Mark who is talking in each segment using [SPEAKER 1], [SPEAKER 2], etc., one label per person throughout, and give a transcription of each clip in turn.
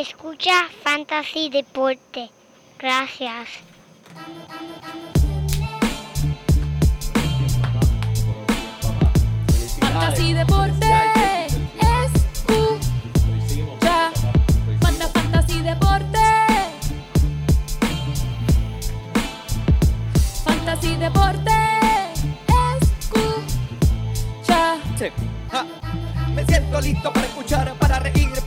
[SPEAKER 1] Escucha Fantasy Deporte. Gracias.
[SPEAKER 2] Fantasy Deporte. Escucha. Fanta Fantasy Deporte. Fantasy Deporte. Escucha.
[SPEAKER 3] Sí. Ja. Me siento listo para escuchar, para reír,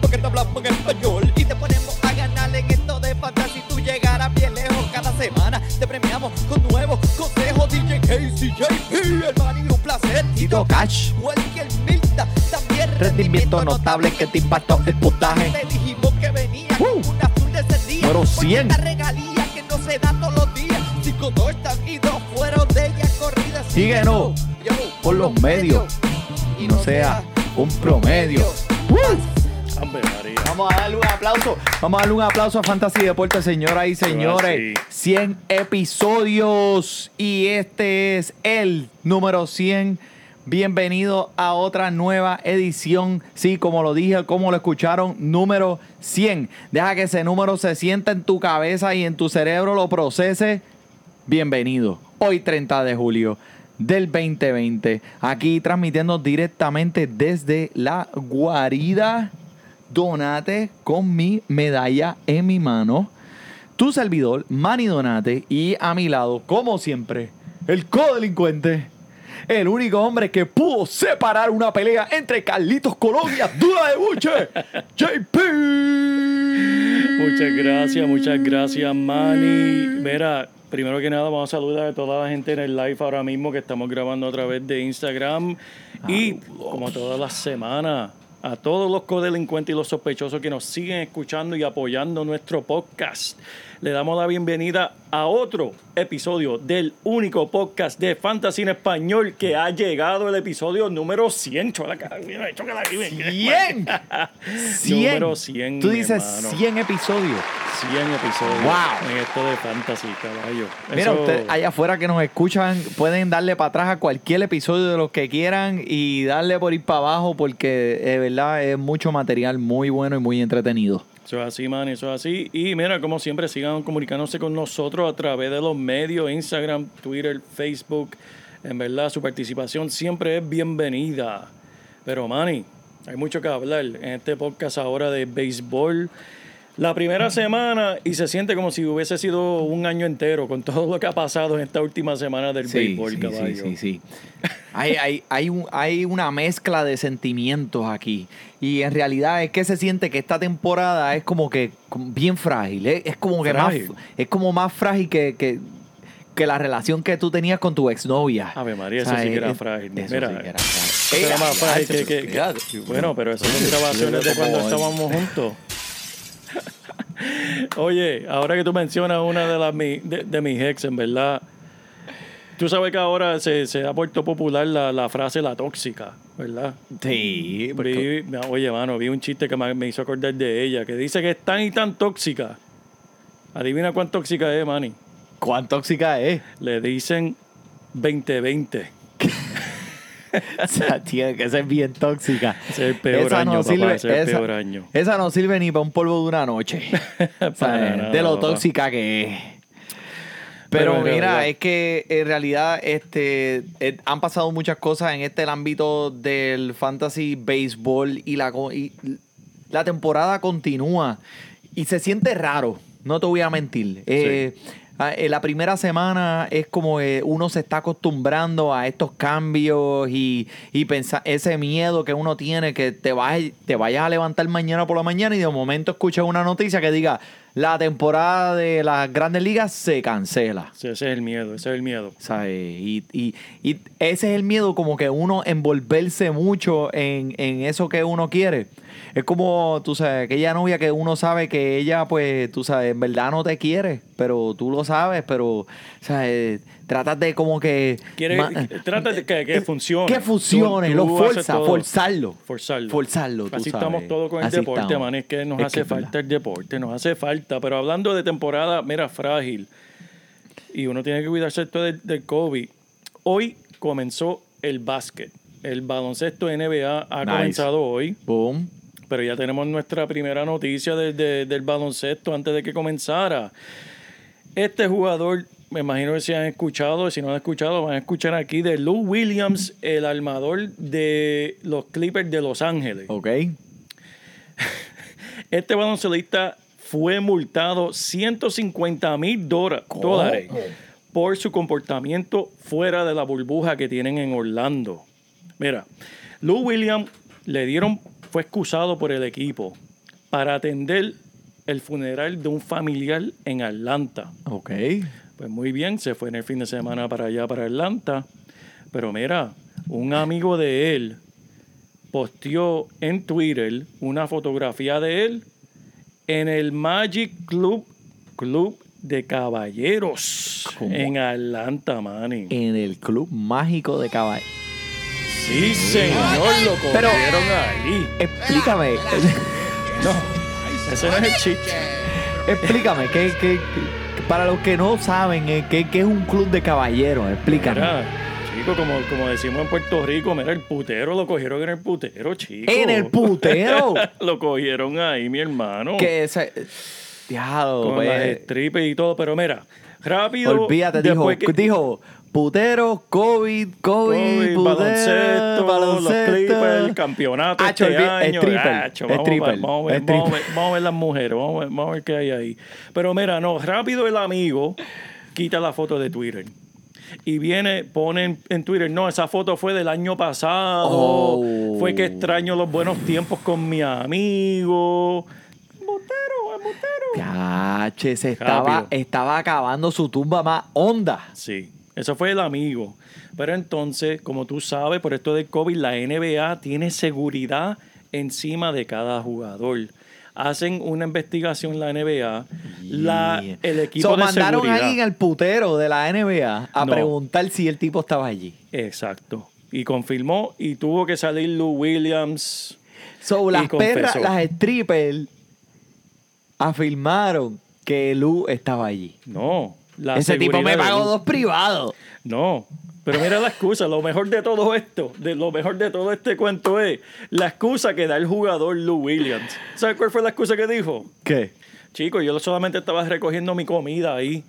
[SPEAKER 3] porque te hablamos en español y te ponemos a ganar en esto de fantasy. Tú llegarás bien lejos cada semana. Te premiamos con nuevos consejos. DJ Casey, JP, hermano, y un placer.
[SPEAKER 4] Tito Cash.
[SPEAKER 3] Cualquier Milta, también
[SPEAKER 4] Rendimiento notable que te impactó el puntaje.
[SPEAKER 3] Te dijimos que venía
[SPEAKER 4] Uh.
[SPEAKER 3] con una azul de ese día.
[SPEAKER 4] Número 100.
[SPEAKER 3] Una regalía que no se da todos los días. Cinco touchdowns y dos fueron de ella corridas.
[SPEAKER 4] Síguenos
[SPEAKER 3] Yo,
[SPEAKER 4] por los medios y no sea un promedio.
[SPEAKER 5] María.
[SPEAKER 4] Vamos a darle un aplauso. Vamos a darle un aplauso a Fantasy Deportes, señoras y señores.
[SPEAKER 5] Ahora
[SPEAKER 4] 100 episodios y este es el número 100. Bienvenido a otra nueva edición. Sí, como lo dije, como lo escucharon, número 100. Deja que ese número se sienta en tu cabeza y en tu cerebro lo procese. Bienvenido. Hoy 30 de julio del 2020. Aquí transmitiendo directamente desde la guarida Donate con mi medalla en mi mano. Tu servidor, Manny Donate. Y a mi lado, como siempre, el codelincuente. El único hombre que pudo separar una pelea entre Carlitos Colón y Abdullah de Buche. JP.
[SPEAKER 5] Muchas gracias, muchas gracias, Manny. Mira, primero que nada, vamos a saludar a toda la gente en el live ahora mismo que estamos grabando a través de Instagram. Y como todas las semanas, a todos los codelincuentes y los sospechosos que nos siguen escuchando y apoyando nuestro podcast. Le damos la bienvenida a otro episodio del único podcast de Fantasy en Español que ha llegado el episodio número 100. Chócala, mira, chócala aquí, ven.
[SPEAKER 4] 100. 100.
[SPEAKER 5] Número 100,
[SPEAKER 4] Tú dices
[SPEAKER 5] hermano.
[SPEAKER 4] 100 episodios.
[SPEAKER 5] 100 episodios
[SPEAKER 4] Wow.
[SPEAKER 5] en esto de fantasy, caballo.
[SPEAKER 4] Mira,
[SPEAKER 5] Eso-
[SPEAKER 4] ustedes allá afuera que nos escuchan pueden darle para atrás a cualquier episodio de los que quieran y darle por ir para abajo porque de verdad es mucho material muy bueno y muy entretenido.
[SPEAKER 5] Eso es así, man, eso es así. Y mira, como siempre, sigan comunicándose con nosotros a través de los medios, Instagram, Twitter, Facebook. En verdad, su participación siempre es bienvenida. Pero, Manny, hay mucho que hablar en este podcast ahora de béisbol. La primera semana y se siente como si hubiese sido un año entero con todo lo que ha pasado en esta última semana del béisbol,
[SPEAKER 4] sí,
[SPEAKER 5] caballo.
[SPEAKER 4] sí, sí, sí. Hay, hay, hay, un- hay una mezcla de sentimientos aquí. Y en realidad es que se siente que esta temporada es como que bien frágil. Es, es como que
[SPEAKER 5] Frágil.
[SPEAKER 4] más es como más frágil que, que, que la relación que tú tenías con tu exnovia.
[SPEAKER 5] Ave María, eso
[SPEAKER 4] O sea,
[SPEAKER 5] sí que era
[SPEAKER 4] es-
[SPEAKER 5] frágil.
[SPEAKER 4] eso
[SPEAKER 5] Mira,
[SPEAKER 4] sí que era
[SPEAKER 5] Eso
[SPEAKER 4] frágil.
[SPEAKER 5] era más frágil que. Bueno, pero eso son grabaciones de cuando estábamos juntos. Oye, ahora que tú mencionas una de, las, de, de mis ex, en verdad, tú sabes que ahora se, se ha vuelto popular la, la frase la tóxica, ¿verdad?
[SPEAKER 4] Sí,
[SPEAKER 5] y- oye, mano, vi un chiste que me, me hizo acordar de ella, que dice que es tan y tan tóxica. Adivina cuán tóxica es, Manny.
[SPEAKER 4] ¿Cuán tóxica es?
[SPEAKER 5] Le dicen 2020.
[SPEAKER 4] O sea, tiene que ser bien tóxica.
[SPEAKER 5] Ese es el peor año, papá, ese es el
[SPEAKER 4] esa-
[SPEAKER 5] peor año.
[SPEAKER 4] Esa no sirve ni para un polvo de una noche. O sea, de lo
[SPEAKER 5] papá.
[SPEAKER 4] tóxica que es.
[SPEAKER 5] Pero
[SPEAKER 4] mira, es que en realidad este, eh, han pasado muchas cosas en este el ámbito del fantasy baseball y la, y la temporada continúa y se siente raro, no te voy a mentir. Eh, ah, eh, la primera semana es como uno se está acostumbrando a estos cambios y, y pensa- ese miedo que uno tiene que te, vas, te vayas a levantar mañana por la mañana y de momento escuchas una noticia que diga la temporada de las grandes ligas se cancela.
[SPEAKER 5] Sí, ese es el miedo, ese es el miedo.
[SPEAKER 4] ¿sabes? Y, y- y ese es el miedo, como que uno envolverse mucho en, en eso que uno quiere. Es como, tú sabes, aquella novia que uno sabe que ella, pues, tú sabes, en verdad no te quiere, pero tú lo sabes, pero, ¿sabes? Tratas de como que...
[SPEAKER 5] Quiere,
[SPEAKER 4] ma-
[SPEAKER 5] trata de que, que funcione.
[SPEAKER 4] Que funcione,
[SPEAKER 5] Tú-
[SPEAKER 4] lo
[SPEAKER 5] tú todo.
[SPEAKER 4] forzarlo.
[SPEAKER 5] Forzarlo.
[SPEAKER 4] Forzarlo, tú
[SPEAKER 5] Así
[SPEAKER 4] sabes.
[SPEAKER 5] estamos todos con el
[SPEAKER 4] Así
[SPEAKER 5] deporte,
[SPEAKER 4] estamos.
[SPEAKER 5] man. Es que nos
[SPEAKER 4] Es
[SPEAKER 5] hace
[SPEAKER 4] que
[SPEAKER 5] falta el deporte, nos hace falta. Pero hablando de temporada, mira, frágil. Y uno tiene que cuidarse esto del, del COVID. Hoy comenzó el básquet. El baloncesto NBA ha
[SPEAKER 4] Nice.
[SPEAKER 5] comenzado hoy.
[SPEAKER 4] Boom.
[SPEAKER 5] pero ya tenemos nuestra primera noticia de- de- del baloncesto antes de que comenzara. Este jugador, me imagino que si han escuchado, si no han escuchado, van a escuchar aquí de Lou Williams, el armador de los Clippers de Los Ángeles.
[SPEAKER 4] Ok.
[SPEAKER 5] Este baloncelista fue multado 150 mil dólares por su comportamiento fuera de la burbuja que tienen en Orlando. Mira, Lou Williams le dieron, fue excusado por el equipo para atender el funeral de un familiar en Atlanta.
[SPEAKER 4] Ok.
[SPEAKER 5] Pues muy bien, se fue en el fin de semana para allá, para Atlanta. Pero mira, un amigo de él posteó en Twitter una fotografía de él en el Magic Club, Club de Caballeros
[SPEAKER 4] ¿Cómo?
[SPEAKER 5] en Atlanta, Manny.
[SPEAKER 4] En el club mágico de caballo.
[SPEAKER 5] Sí, señor, lo
[SPEAKER 4] Pero-
[SPEAKER 5] cogieron ahí.
[SPEAKER 4] Explícame.
[SPEAKER 5] No, ese no es el chiste.
[SPEAKER 4] explícame. ¿qué, qué, qué- para los que no saben, eh, ¿qué, qué es un club de caballeros? Explícame.
[SPEAKER 5] Mira, chico, como, como decimos en Puerto Rico, mira, el putero lo cogieron en el putero, chico.
[SPEAKER 4] En el putero.
[SPEAKER 5] lo cogieron ahí, mi hermano.
[SPEAKER 4] que ese. Diablo,
[SPEAKER 5] con
[SPEAKER 4] pues,
[SPEAKER 5] las strippers y todo, pero mira, rápido.
[SPEAKER 4] Olvídate, dijo,
[SPEAKER 5] que-
[SPEAKER 4] dijo putero, COVID, COVID,
[SPEAKER 5] COVID,
[SPEAKER 4] putero,
[SPEAKER 5] baloncesto,
[SPEAKER 4] baloncesto.
[SPEAKER 5] los Clippers, el campeonato
[SPEAKER 4] Acho,
[SPEAKER 5] este
[SPEAKER 4] olvi-
[SPEAKER 5] año. Acho, vamos,
[SPEAKER 4] stripper,
[SPEAKER 5] a- vamos, a ver, vamos a ver- vamos a ver las mujeres, vamos a ver, vamos a ver qué hay ahí. Pero mira, no, rápido el amigo quita la foto de Twitter. Y viene, pone en, Twitter, no, esa foto fue del año pasado.
[SPEAKER 4] Oh.
[SPEAKER 5] Fue que extraño los buenos tiempos con mi amigo. Botero, es botero.
[SPEAKER 4] Yache, se estaba, estaba acabando su tumba más honda.
[SPEAKER 5] Sí, eso fue el amigo. Pero entonces, como tú sabes, por esto del COVID, la NBA tiene seguridad encima de cada jugador. Hacen una investigación la NBA, la,
[SPEAKER 4] Yeah.
[SPEAKER 5] el equipo
[SPEAKER 4] So,
[SPEAKER 5] de
[SPEAKER 4] mandaron
[SPEAKER 5] seguridad.
[SPEAKER 4] a alguien al putero de la NBA a
[SPEAKER 5] No.
[SPEAKER 4] preguntar si el tipo estaba allí.
[SPEAKER 5] Exacto. Y confirmó y tuvo que salir Lou Williams.
[SPEAKER 4] So,
[SPEAKER 5] Y
[SPEAKER 4] las perras,
[SPEAKER 5] confesó.
[SPEAKER 4] las strippers afirmaron que Lu estaba allí.
[SPEAKER 5] No. La
[SPEAKER 4] Ese tipo me pagó dos privados.
[SPEAKER 5] No. Pero mira la excusa, lo mejor de todo esto, de lo mejor de todo este cuento es la excusa que da el jugador Lou Williams. ¿Sabes cuál fue la excusa que dijo?
[SPEAKER 4] ¿Qué?
[SPEAKER 5] Chico, yo solamente estaba recogiendo mi comida ahí.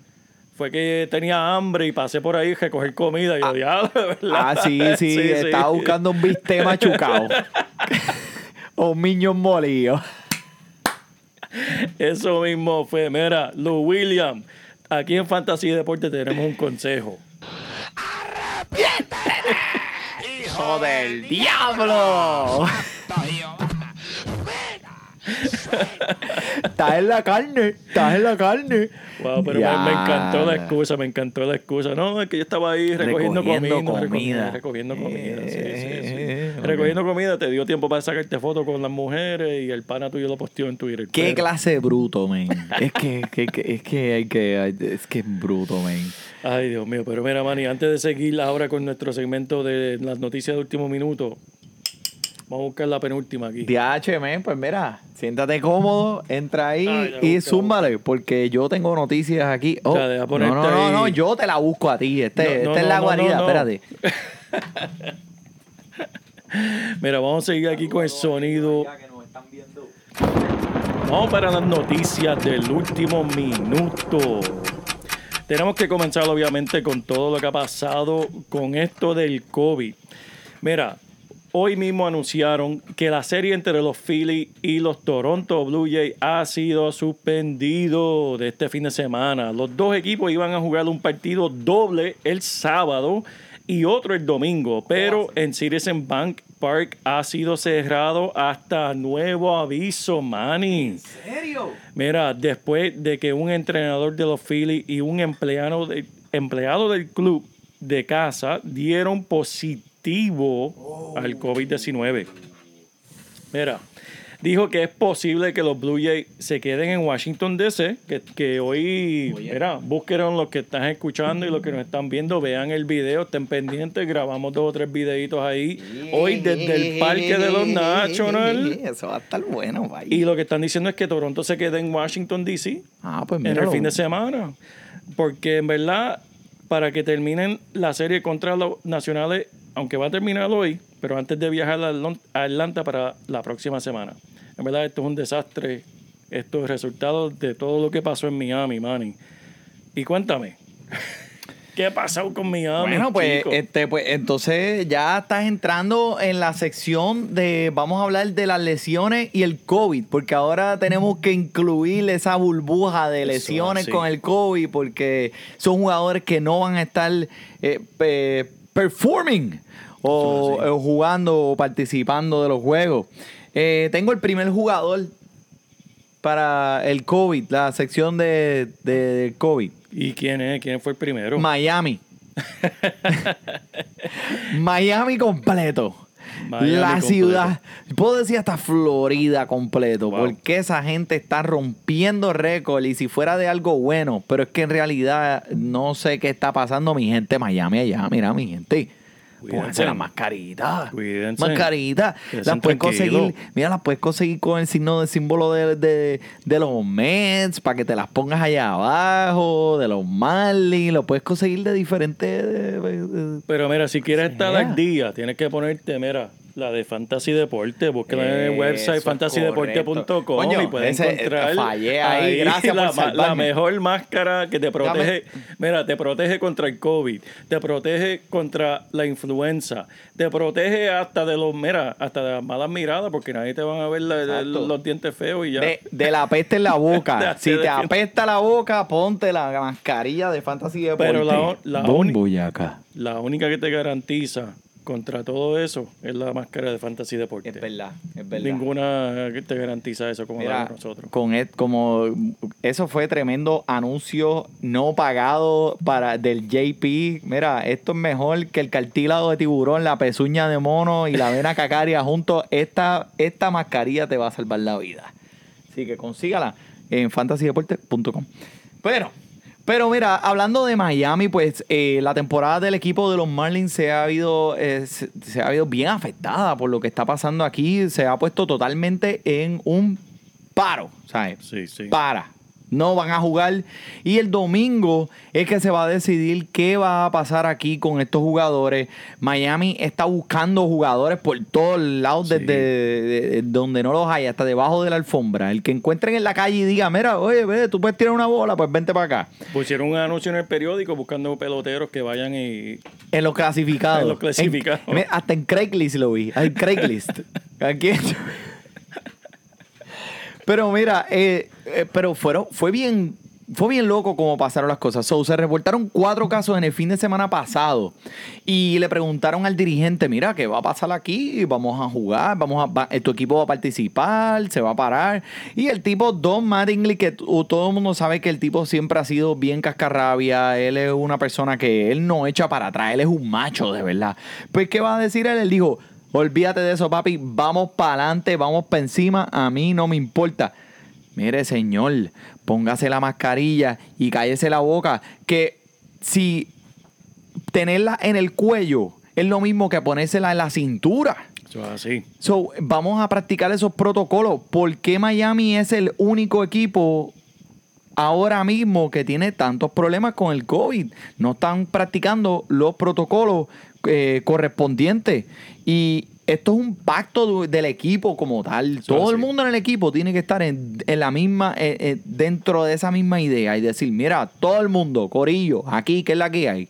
[SPEAKER 5] Fue que tenía hambre y pasé por ahí a recoger comida. Y yo, diablo, ¿verdad?
[SPEAKER 4] Ah, sí, sí, estaba buscando un bistec machucado. o un miñón molido.
[SPEAKER 5] Eso mismo fue. Mira, Lou Williams, aquí en Fantasy Deporte tenemos un consejo.
[SPEAKER 4] ¡Hijo del diablo! Estás en la carne, estás en la carne.
[SPEAKER 5] Wow, pero me, me encantó la excusa, me encantó la excusa. No, es que yo estaba ahí recogiendo,
[SPEAKER 4] Recogiendo
[SPEAKER 5] comida.
[SPEAKER 4] comida.
[SPEAKER 5] Recogiendo, recogiendo comida, sí, sí, sí.
[SPEAKER 4] Eh, ok.
[SPEAKER 5] Recogiendo comida, te dio tiempo para sacarte fotos con las mujeres y el pana tuyo lo posteó en Twitter.
[SPEAKER 4] Qué
[SPEAKER 5] pero-
[SPEAKER 4] clase de bruto, men. Es que, que- que- es que hay que, es que es bruto, men.
[SPEAKER 5] Ay, Dios mío, pero mira, Manny, antes de seguir ahora con nuestro segmento de las noticias de último minuto, vamos a buscar la penúltima aquí.
[SPEAKER 4] DH, men, pues mira, siéntate cómodo, entra ahí
[SPEAKER 5] Ay,
[SPEAKER 4] y
[SPEAKER 5] busca,
[SPEAKER 4] zúmbale, porque yo tengo noticias aquí. Oh,
[SPEAKER 5] Ya, deja
[SPEAKER 4] no, no, no, yo te la busco a ti. Este,
[SPEAKER 5] No, no,
[SPEAKER 4] esta es la guarida, espérate.
[SPEAKER 5] Mira, vamos a seguir aquí con el sonido. Vamos para las noticias del último minuto. Tenemos que comenzar obviamente con todo lo que ha pasado con esto del COVID. Mira, hoy mismo anunciaron que la serie entre los Phillies y los Toronto Blue Jays ha sido suspendido de este fin de semana. Los dos equipos iban a jugar un partido doble el sábado y otro el domingo, pero en Citizen Bank Park ha sido cerrado hasta nuevo aviso, Manny.
[SPEAKER 4] serio?
[SPEAKER 5] Mira, después de que un entrenador de los Phillies y un empleado, de- empleado del club de casa dieron positivo al COVID-19. Mira, dijo que es posible que los Blue Jays se queden en Washington DC, que, que hoy, mira, busquen los que están escuchando y los que nos están viendo, vean el video, estén pendientes, grabamos dos o tres videitos ahí, hoy desde el Parque de los National.
[SPEAKER 4] Eso va a estar bueno, vaya.
[SPEAKER 5] Y lo que están diciendo es que Toronto se quede en Washington, D.C.
[SPEAKER 4] Ah, pues
[SPEAKER 5] en el
[SPEAKER 4] míralo.
[SPEAKER 5] fin de semana. Porque en verdad, para que terminen la serie contra los nacionales, aunque va a terminar hoy, pero antes de viajar a Atlanta para la próxima semana. En verdad, esto es un desastre. Esto es resultado de todo lo que pasó en Miami, Manny. Y cuéntame, ¿qué ha pasado con Miami?
[SPEAKER 4] Bueno, pues,
[SPEAKER 5] chico?
[SPEAKER 4] este, pues entonces ya estás entrando en la sección de, vamos a hablar de las lesiones y el COVID, porque ahora tenemos que incluir esa burbuja de
[SPEAKER 5] Eso,
[SPEAKER 4] lesiones
[SPEAKER 5] sí.
[SPEAKER 4] con el COVID, porque son jugadores que no van a estar eh, pe- performing o,
[SPEAKER 5] sí.
[SPEAKER 4] o jugando o participando de los juegos. Eh, tengo el primer jugador para el COVID, la sección de, de, COVID.
[SPEAKER 5] ¿Y quién es? ¿Quién fue el primero?
[SPEAKER 4] Miami. Miami completo.
[SPEAKER 5] Miami
[SPEAKER 4] la
[SPEAKER 5] completo.
[SPEAKER 4] ciudad, puedo decir hasta Florida completo,
[SPEAKER 5] Wow.
[SPEAKER 4] porque esa gente está rompiendo récord y si fuera de algo bueno, pero es que en realidad no sé qué está pasando mi gente Miami allá, mira mi gente. Pónganse la mascarita.
[SPEAKER 5] Cuídense.
[SPEAKER 4] Mascarita. Las puedes conseguir. Mira, las puedes conseguir con el signo de símbolo de, de- de los Mets para que te las pongas allá abajo, de los Marlins. Lo puedes conseguir de diferentes.
[SPEAKER 5] Pero mira, si quieres estar al día, tienes que ponerte, mira, la de Fantasy Deporte. Búsquela en el website fantasydeporte.com y puedes
[SPEAKER 4] ese-
[SPEAKER 5] encontrar
[SPEAKER 4] fallé ahí. Gracias
[SPEAKER 5] la,
[SPEAKER 4] por
[SPEAKER 5] mejor máscara que te protege. Mira, te protege contra el COVID, te protege contra la influenza, te protege hasta de los, mira, hasta de las malas miradas, porque nadie te van a ver la- los dientes feos y ya.
[SPEAKER 4] de, de la peste en la boca. Si te apesta la boca, ponte la mascarilla de Fantasy Deporte.
[SPEAKER 5] Pero la- la. La única que te garantiza contra todo eso es la máscara de Fantasy Deporte.
[SPEAKER 4] Es verdad, es verdad.
[SPEAKER 5] Ninguna te garantiza eso como
[SPEAKER 4] Mira,
[SPEAKER 5] nosotros.
[SPEAKER 4] con e- como eso fue tremendo anuncio no pagado para del JP. Mira, esto es mejor que el cartílago de tiburón, la pezuña de mono y la vena cacaria juntos. Esta, esta mascarilla te va a salvar la vida. Así que consígala en fantasydeporte.com. Pero, pero mira, hablando de Miami, pues eh, la temporada del equipo de los Marlins se ha habido, eh, se, se ha habido bien afectada por lo que está pasando aquí. Se ha puesto totalmente en un paro, ¿sabes?
[SPEAKER 5] Sí, sí.
[SPEAKER 4] Para. No van a jugar. Y el domingo es que se va a decidir qué va a pasar aquí con estos jugadores. Miami está buscando jugadores por todos lados,
[SPEAKER 5] Sí.
[SPEAKER 4] desde de- de- donde no los hay, hasta debajo de la alfombra. El que encuentren en la calle y diga, mira, oye, ve, tú puedes tirar una bola, pues vente para acá.
[SPEAKER 5] Pusieron un anuncio en el periódico buscando peloteros que vayan y.
[SPEAKER 4] En los clasificados.
[SPEAKER 5] En los clasificados.
[SPEAKER 4] En- hasta en Craigslist lo vi. En Craigslist. Aquí. Pero mira, eh, eh, pero fueron, fue bien, fue bien loco como pasaron las cosas. So, se reportaron cuatro casos en el fin de semana pasado y le preguntaron al dirigente, mira, ¿qué va a pasar aquí? Vamos a jugar, vamos a, eh, tu equipo va a participar, se va a parar. Y el tipo Don Mattingly, que todo el mundo sabe que el tipo siempre ha sido bien cascarrabia, él es una persona que él no echa para atrás, él es un macho de verdad. Pues, ¿qué va a decir él? Él dijo, olvídate de eso, papi, vamos para adelante, vamos para encima, a mí no me importa. Mire, señor, póngase la mascarilla y cállese la boca. Que si tenerla en el cuello es lo mismo que ponérsela en la cintura.
[SPEAKER 5] Eso es así.
[SPEAKER 4] So, vamos a practicar esos protocolos. ¿Por qué Miami es el único equipo ahora mismo que tiene tantos problemas con el COVID? No están practicando los protocolos eh, correspondientes. Y esto es un pacto de- del equipo como tal. Todo el mundo en el equipo tiene que estar en, en la misma, eh, eh, dentro de esa misma idea y decir, mira, todo el mundo, Corillo, aquí, que es la que hay.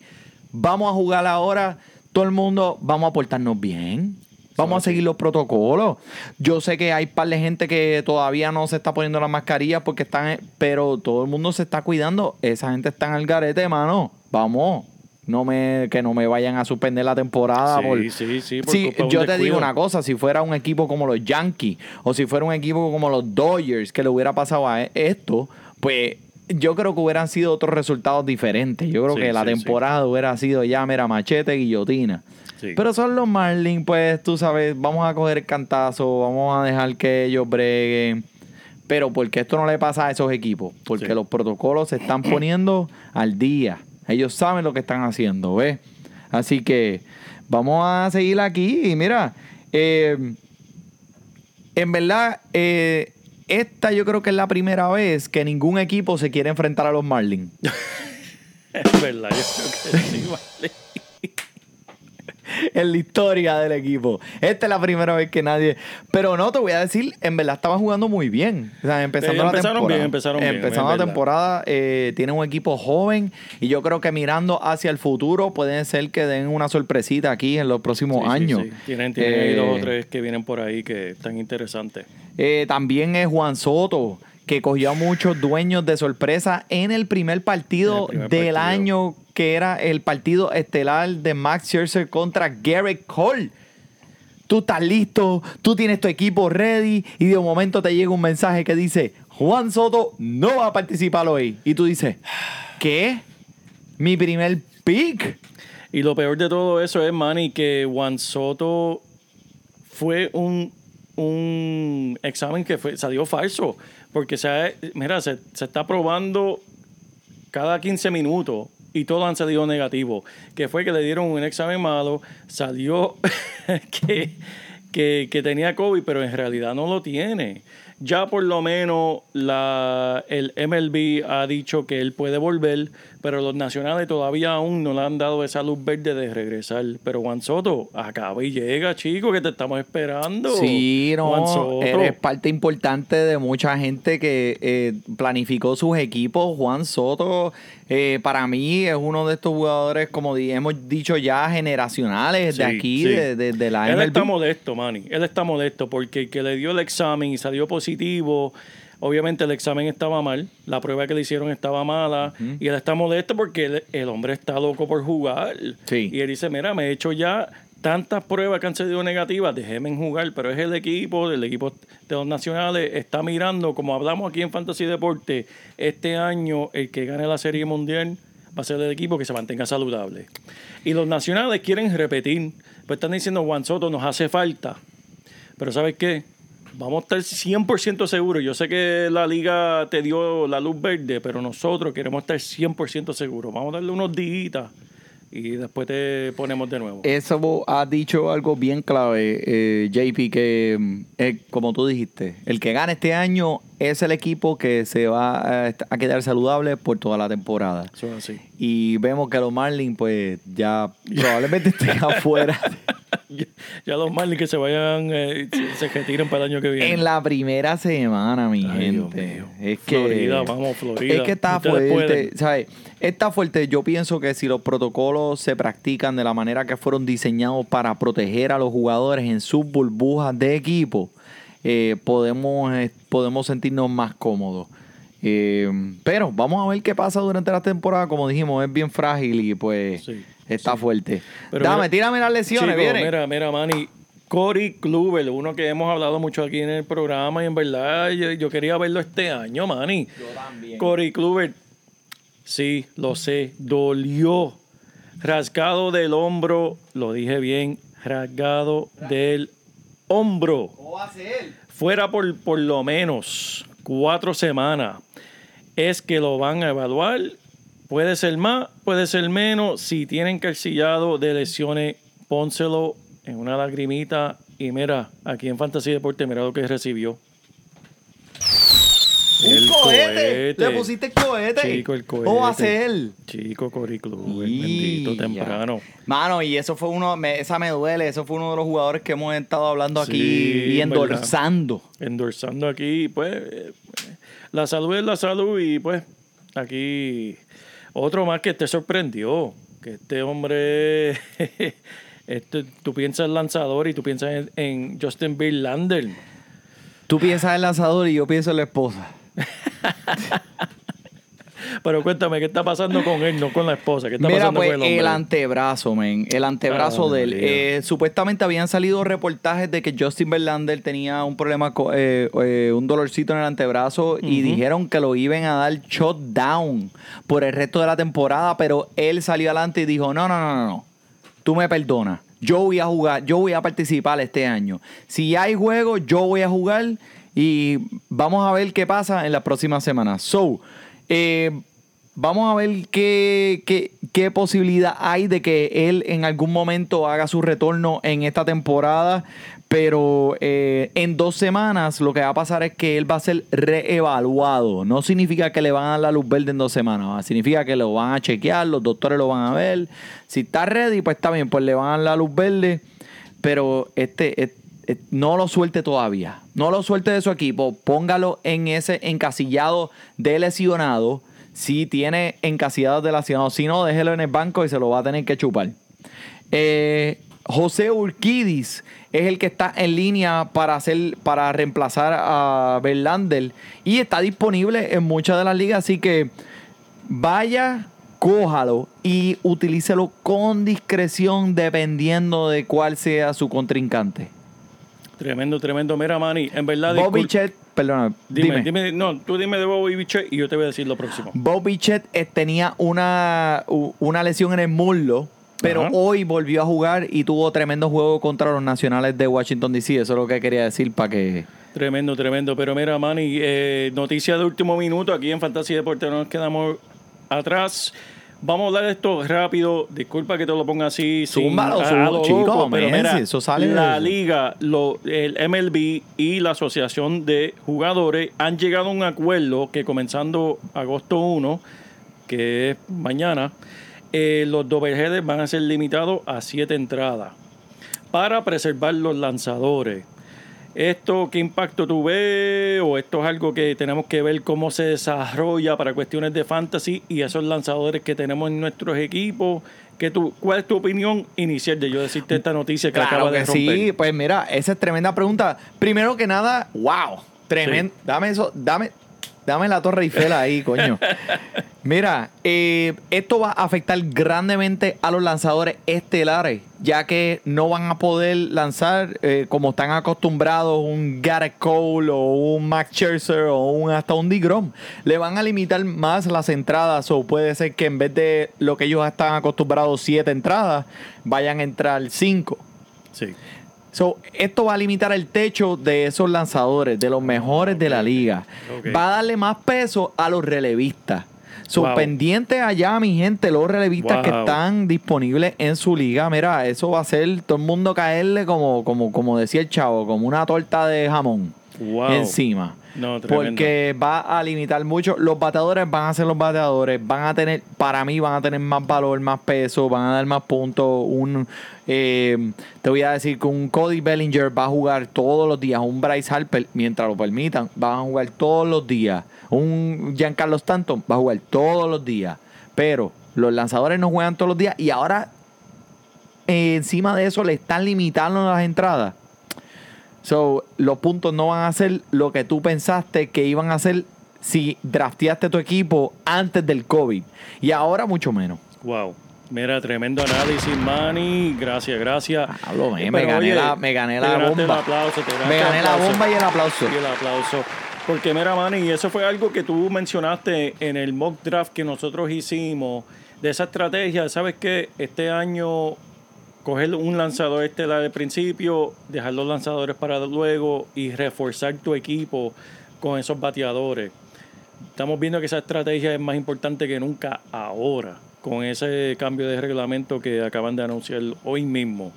[SPEAKER 4] Vamos a jugar ahora, todo el mundo, vamos a portarnos bien. Vamos a seguir los protocolos. Yo sé que hay par de gente que todavía no se está poniendo las mascarillas porque están, pero todo el mundo se está cuidando. Esa gente está en el garete, mano. Vamos. No me, que no me vayan a suspender la temporada.
[SPEAKER 5] Sí,
[SPEAKER 4] por-
[SPEAKER 5] sí, sí, por
[SPEAKER 4] Sí, yo te digo una cosa, si fuera un equipo como los Yankees o si fuera un equipo como los Dodgers que le hubiera pasado a e- esto, pues yo creo que hubieran sido otros resultados diferentes. Yo creo
[SPEAKER 5] Sí,
[SPEAKER 4] que la
[SPEAKER 5] sí,
[SPEAKER 4] temporada hubiera sido ya, mira, machete, guillotina. Pero son los Marlins, pues tú sabes, vamos a coger el cantazo, vamos a dejar que ellos breguen. Pero porque esto no le pasa a esos equipos, porque los protocolos se están poniendo al día. Ellos saben lo que están haciendo, ¿ves? Así que vamos a seguir aquí y mira, eh, en verdad, eh, esta yo creo que es la primera vez que ningún equipo se quiere enfrentar a los Marlins.
[SPEAKER 5] Es verdad, yo creo que sí, vale.
[SPEAKER 4] En la historia del equipo. Esta es la primera vez que nadie. Pero no, te voy a decir, en verdad estaban jugando muy bien. O sea, empezando la
[SPEAKER 5] empezaron
[SPEAKER 4] temporada.
[SPEAKER 5] bien, empezaron bien,
[SPEAKER 4] Empezando la temporada, eh, tienen un equipo joven y yo creo que mirando hacia el futuro pueden ser que den una sorpresita aquí en los próximos
[SPEAKER 5] Sí,
[SPEAKER 4] años.
[SPEAKER 5] sí. Tienen, tienen ahí
[SPEAKER 4] Eh,
[SPEAKER 5] dos o tres que vienen por ahí que están interesantes.
[SPEAKER 4] eh, también es Juan Soto, que cogió a muchos dueños de sorpresa en el primer partido
[SPEAKER 5] En el primer
[SPEAKER 4] del
[SPEAKER 5] partido.
[SPEAKER 4] año, que era el partido estelar de Max Scherzer contra Garrett Cole. Tú estás listo, tú tienes tu equipo ready y de momento te llega un mensaje que dice, Juan Soto no va a participar hoy. Y tú dices, ¿qué? Mi primer pick.
[SPEAKER 5] Y lo peor de todo eso es, Manny, que Juan Soto fue un, un examen que fue, salió falso. Porque se, mira, se, se está probando cada 15 minutos y todos han salido negativos. Que fue que le dieron un examen malo, salió que, que, que tenía COVID, pero en realidad no lo tiene. Ya por lo menos la, el MLB ha dicho que él puede volver, pero los nacionales todavía aún no le han dado esa luz verde de regresar. Pero Juan Soto, acaba y llega, chico, que te estamos esperando.
[SPEAKER 4] Sí,
[SPEAKER 5] Juan
[SPEAKER 4] no,
[SPEAKER 5] Soto.
[SPEAKER 4] eres parte importante de mucha gente que eh, planificó sus equipos. Juan Soto, eh, para mí, es uno de estos jugadores, como di- hemos dicho ya, generacionales de
[SPEAKER 5] Sí,
[SPEAKER 4] aquí,
[SPEAKER 5] sí.
[SPEAKER 4] de, de- de la
[SPEAKER 5] Él
[SPEAKER 4] MLB.
[SPEAKER 5] está molesto, Manny. Él está molesto porque el que le dio el examen y salió positivo, obviamente el examen estaba mal, la prueba que le hicieron estaba mala y él está molesto porque el, el hombre está loco por jugar.
[SPEAKER 4] Sí.
[SPEAKER 5] Y él dice, mira, me he hecho ya tantas pruebas que han salido negativas, déjeme jugar, pero es el equipo, el equipo de los nacionales está mirando, como hablamos aquí en Fantasy Deporte, este año el que gane la Serie Mundial va a ser el equipo que se mantenga saludable. Y los nacionales quieren repetir, pues están diciendo, Juan Soto nos hace falta. Pero ¿sabes qué? Vamos a estar 100% seguros. Yo sé que la liga te dio la luz verde, pero nosotros queremos estar 100% seguros. Vamos a darle unos días y después te ponemos de nuevo.
[SPEAKER 4] Eso ha dicho algo bien clave, eh, JP, que eh, como tú dijiste, el que gane este año es el equipo que se va a, a quedar saludable por toda la temporada.
[SPEAKER 5] Eso es así.
[SPEAKER 4] Y vemos que los Marlins, pues ya probablemente estén afuera.
[SPEAKER 5] Ya, los Marlins que se vayan, eh, se, retiren para el año que viene.
[SPEAKER 4] En la primera semana, mi
[SPEAKER 5] Ay, Dios
[SPEAKER 4] gente.
[SPEAKER 5] mío.
[SPEAKER 4] Es que.
[SPEAKER 5] Florida, vamos, Florida.
[SPEAKER 4] Es que está fuerte. ¿sabes? Está fuerte. Yo pienso que si los protocolos se practican de la manera que fueron diseñados para proteger a los jugadores en sus burbujas de equipo, eh, podemos, eh, podemos sentirnos más cómodos. Eh, pero vamos a ver qué pasa durante la temporada. Como dijimos, es bien frágil y pues
[SPEAKER 5] Sí,
[SPEAKER 4] está fuerte.
[SPEAKER 5] Pero
[SPEAKER 4] Dame,
[SPEAKER 5] mira-
[SPEAKER 4] tírame las lesiones,
[SPEAKER 5] Chico,
[SPEAKER 4] viene.
[SPEAKER 5] Mira, mira, Manny. Cory Kluber, uno que hemos hablado mucho aquí en el programa y en verdad yo, yo quería verlo este año, Manny.
[SPEAKER 4] Yo también.
[SPEAKER 5] Cory Kluber, sí, lo sé, dolió. Rasgado del hombro, lo dije bien, rasgado del hombro.
[SPEAKER 4] ¿Cómo va a ser?
[SPEAKER 5] Fuera por, por lo menos cuatro semanas. Es que lo van a evaluar. Puede ser más, puede ser menos. Si tienen calcillado de lesiones, pónselo en una lagrimita. Y mira, aquí en Fantasy Deporte, mira lo que recibió.
[SPEAKER 4] ¡Un
[SPEAKER 5] El
[SPEAKER 4] cohete!
[SPEAKER 5] cohete.
[SPEAKER 4] ¿Le pusiste el cohete?
[SPEAKER 5] Chico, el cohete.
[SPEAKER 4] ¿Cómo va a ser?
[SPEAKER 5] Chico Cory Kluber,
[SPEAKER 4] Y
[SPEAKER 5] bendito temprano.
[SPEAKER 4] Mano, y eso fue uno, me- esa me duele, eso fue uno de los jugadores que hemos estado hablando aquí y
[SPEAKER 5] verdad.
[SPEAKER 4] endorsando.
[SPEAKER 5] endorsando aquí, pues, eh, la salud es la salud y pues aquí otro más que te sorprendió, que este hombre, este, tú piensas en lanzador y tú piensas en, en Justin Verlander.
[SPEAKER 4] Tú piensas en lanzador y yo pienso en la esposa.
[SPEAKER 5] Pero cuéntame, ¿qué está pasando con él, no con la esposa? ¿Qué está
[SPEAKER 4] Mira,
[SPEAKER 5] pasando
[SPEAKER 4] pues
[SPEAKER 5] con el hombre?
[SPEAKER 4] el antebrazo, men. El antebrazo
[SPEAKER 5] Ah,
[SPEAKER 4] de él. Eh, supuestamente habían salido reportajes de que Justin Verlander tenía un problema, eh, eh, un dolorcito en el antebrazo y dijeron que lo iban a dar shutdown por el resto de la temporada, pero él salió adelante y dijo, no, no, no, no, no. Tú me perdonas. Yo voy a jugar, yo voy a participar este año. Si hay juego, yo voy a jugar y vamos a ver qué pasa en las próximas semanas. So, eh, vamos a ver qué, qué, posibilidad hay de que él en algún momento haga su retorno en esta temporada. Pero eh, en dos semanas lo que va a pasar es que él va a ser reevaluado. No significa que le van a dar la luz verde en dos semanas. Significa que lo van a chequear, los doctores lo van a ver. Si está ready, pues está bien, pues le van a dar la luz verde. Pero este, et- no lo suelte todavía. No lo suelte de su equipo. Póngalo en ese encasillado de lesionado. Si tiene encasillado de lesionado. Si no, déjelo en el banco y se lo va a tener que chupar. Eh, José Urquidis es el que está en línea para hacer para reemplazar a Verlander y está disponible en muchas de las ligas, así que vaya, cójalo y utilícelo con discreción dependiendo de cuál sea su contrincante.
[SPEAKER 5] Tremendo, tremendo. Mira, Manny, en verdad.
[SPEAKER 4] Bobby Chet, perdona,
[SPEAKER 5] Dime,
[SPEAKER 4] dime.
[SPEAKER 5] dime, no, tú dime de Bobby Chet y yo te voy a decir lo próximo.
[SPEAKER 4] Bobby Chet eh, tenía una, una lesión en el muslo, pero
[SPEAKER 5] Ajá.
[SPEAKER 4] hoy volvió a jugar y tuvo tremendo juego contra los nacionales de Washington DC. Eso es lo que quería decir para que.
[SPEAKER 5] Tremendo, tremendo. Pero mira, Manny, eh, noticia de último minuto. Aquí en Fantasy Deporte no nos quedamos atrás. Vamos a hablar de esto rápido. Disculpa que te lo ponga así. sin-
[SPEAKER 4] Zúmbalo,
[SPEAKER 5] a- a
[SPEAKER 4] zúmbalo,
[SPEAKER 5] lo
[SPEAKER 4] chico,
[SPEAKER 5] loco, pero mira,
[SPEAKER 4] si eso sale-
[SPEAKER 5] La liga, lo, el MLB y la Asociación de Jugadores han llegado a un acuerdo que comenzando agosto 1, que es mañana, eh, los doubleheaders van a ser limitados a siete entradas para preservar los lanzadores. ¿Esto qué impacto tú ves? ¿O esto es algo que tenemos que ver cómo se desarrolla para cuestiones de fantasy y esos lanzadores que tenemos en nuestros equipos? ¿Qué tú, ¿Cuál es tu opinión inicial de yo decirte esta noticia que
[SPEAKER 4] Claro
[SPEAKER 5] acaba de
[SPEAKER 4] que
[SPEAKER 5] romper?
[SPEAKER 4] sí, pues mira, esa es tremenda pregunta. Primero que nada, wow, tremendo. Dame eso, dame, dame la Torre Eiffel ahí, coño. Mira, eh, esto va a afectar grandemente a los lanzadores estelares, ya que no van a poder lanzar eh, como están acostumbrados un Garrett Cole o un Max Scherzer o un, hasta un DeGrom. Le van a limitar más las entradas o puede ser que en vez de lo que ellos están acostumbrados siete entradas, vayan a entrar cinco.
[SPEAKER 5] Sí.
[SPEAKER 4] So, esto va a limitar el techo de esos lanzadores, de los mejores de la liga. Va a darle más peso a los relevistas. So,
[SPEAKER 5] Wow.
[SPEAKER 4] pendientes allá, mi gente, los relevistas que están disponibles en su liga. Mira, eso va a ser todo el mundo caerle como, como, como decía el chavo, como una torta de jamón
[SPEAKER 5] Wow.
[SPEAKER 4] encima.
[SPEAKER 5] No.
[SPEAKER 4] Porque va a limitar mucho. Los bateadores van a ser los bateadores. Van a tener, para mí, van a tener más valor, más peso, van a dar más puntos. Un, eh, te voy a decir que un Cody Bellinger va a jugar todos los días. Un Bryce Harper, mientras lo permitan, van a jugar todos los días. Un Giancarlo Stanton va a jugar todos los días. Pero los lanzadores no juegan todos los días. Y ahora, eh, encima de eso, le están limitando las entradas. So, los puntos no van a ser lo que tú pensaste que iban a ser si drafteaste tu equipo antes del COVID. Y ahora mucho menos.
[SPEAKER 5] Wow. Mira, tremendo análisis, Manny. Gracias, gracias.
[SPEAKER 4] Hablo, Eh, me
[SPEAKER 5] pero,
[SPEAKER 4] gané
[SPEAKER 5] oye,
[SPEAKER 4] la- me gané la bomba.
[SPEAKER 5] El aplauso, te ganaste
[SPEAKER 4] Me
[SPEAKER 5] el
[SPEAKER 4] gané la bomba y el aplauso.
[SPEAKER 5] Y el aplauso. Porque mira, Manny, eso fue algo que tú mencionaste en el mock draft que nosotros hicimos de esa estrategia. ¿Sabes qué? Este año coger un lanzador estelar de principio, dejar los lanzadores para luego y reforzar tu equipo con esos bateadores. Estamos viendo que esa estrategia es más importante que nunca ahora, con ese cambio de reglamento que acaban de anunciar hoy mismo.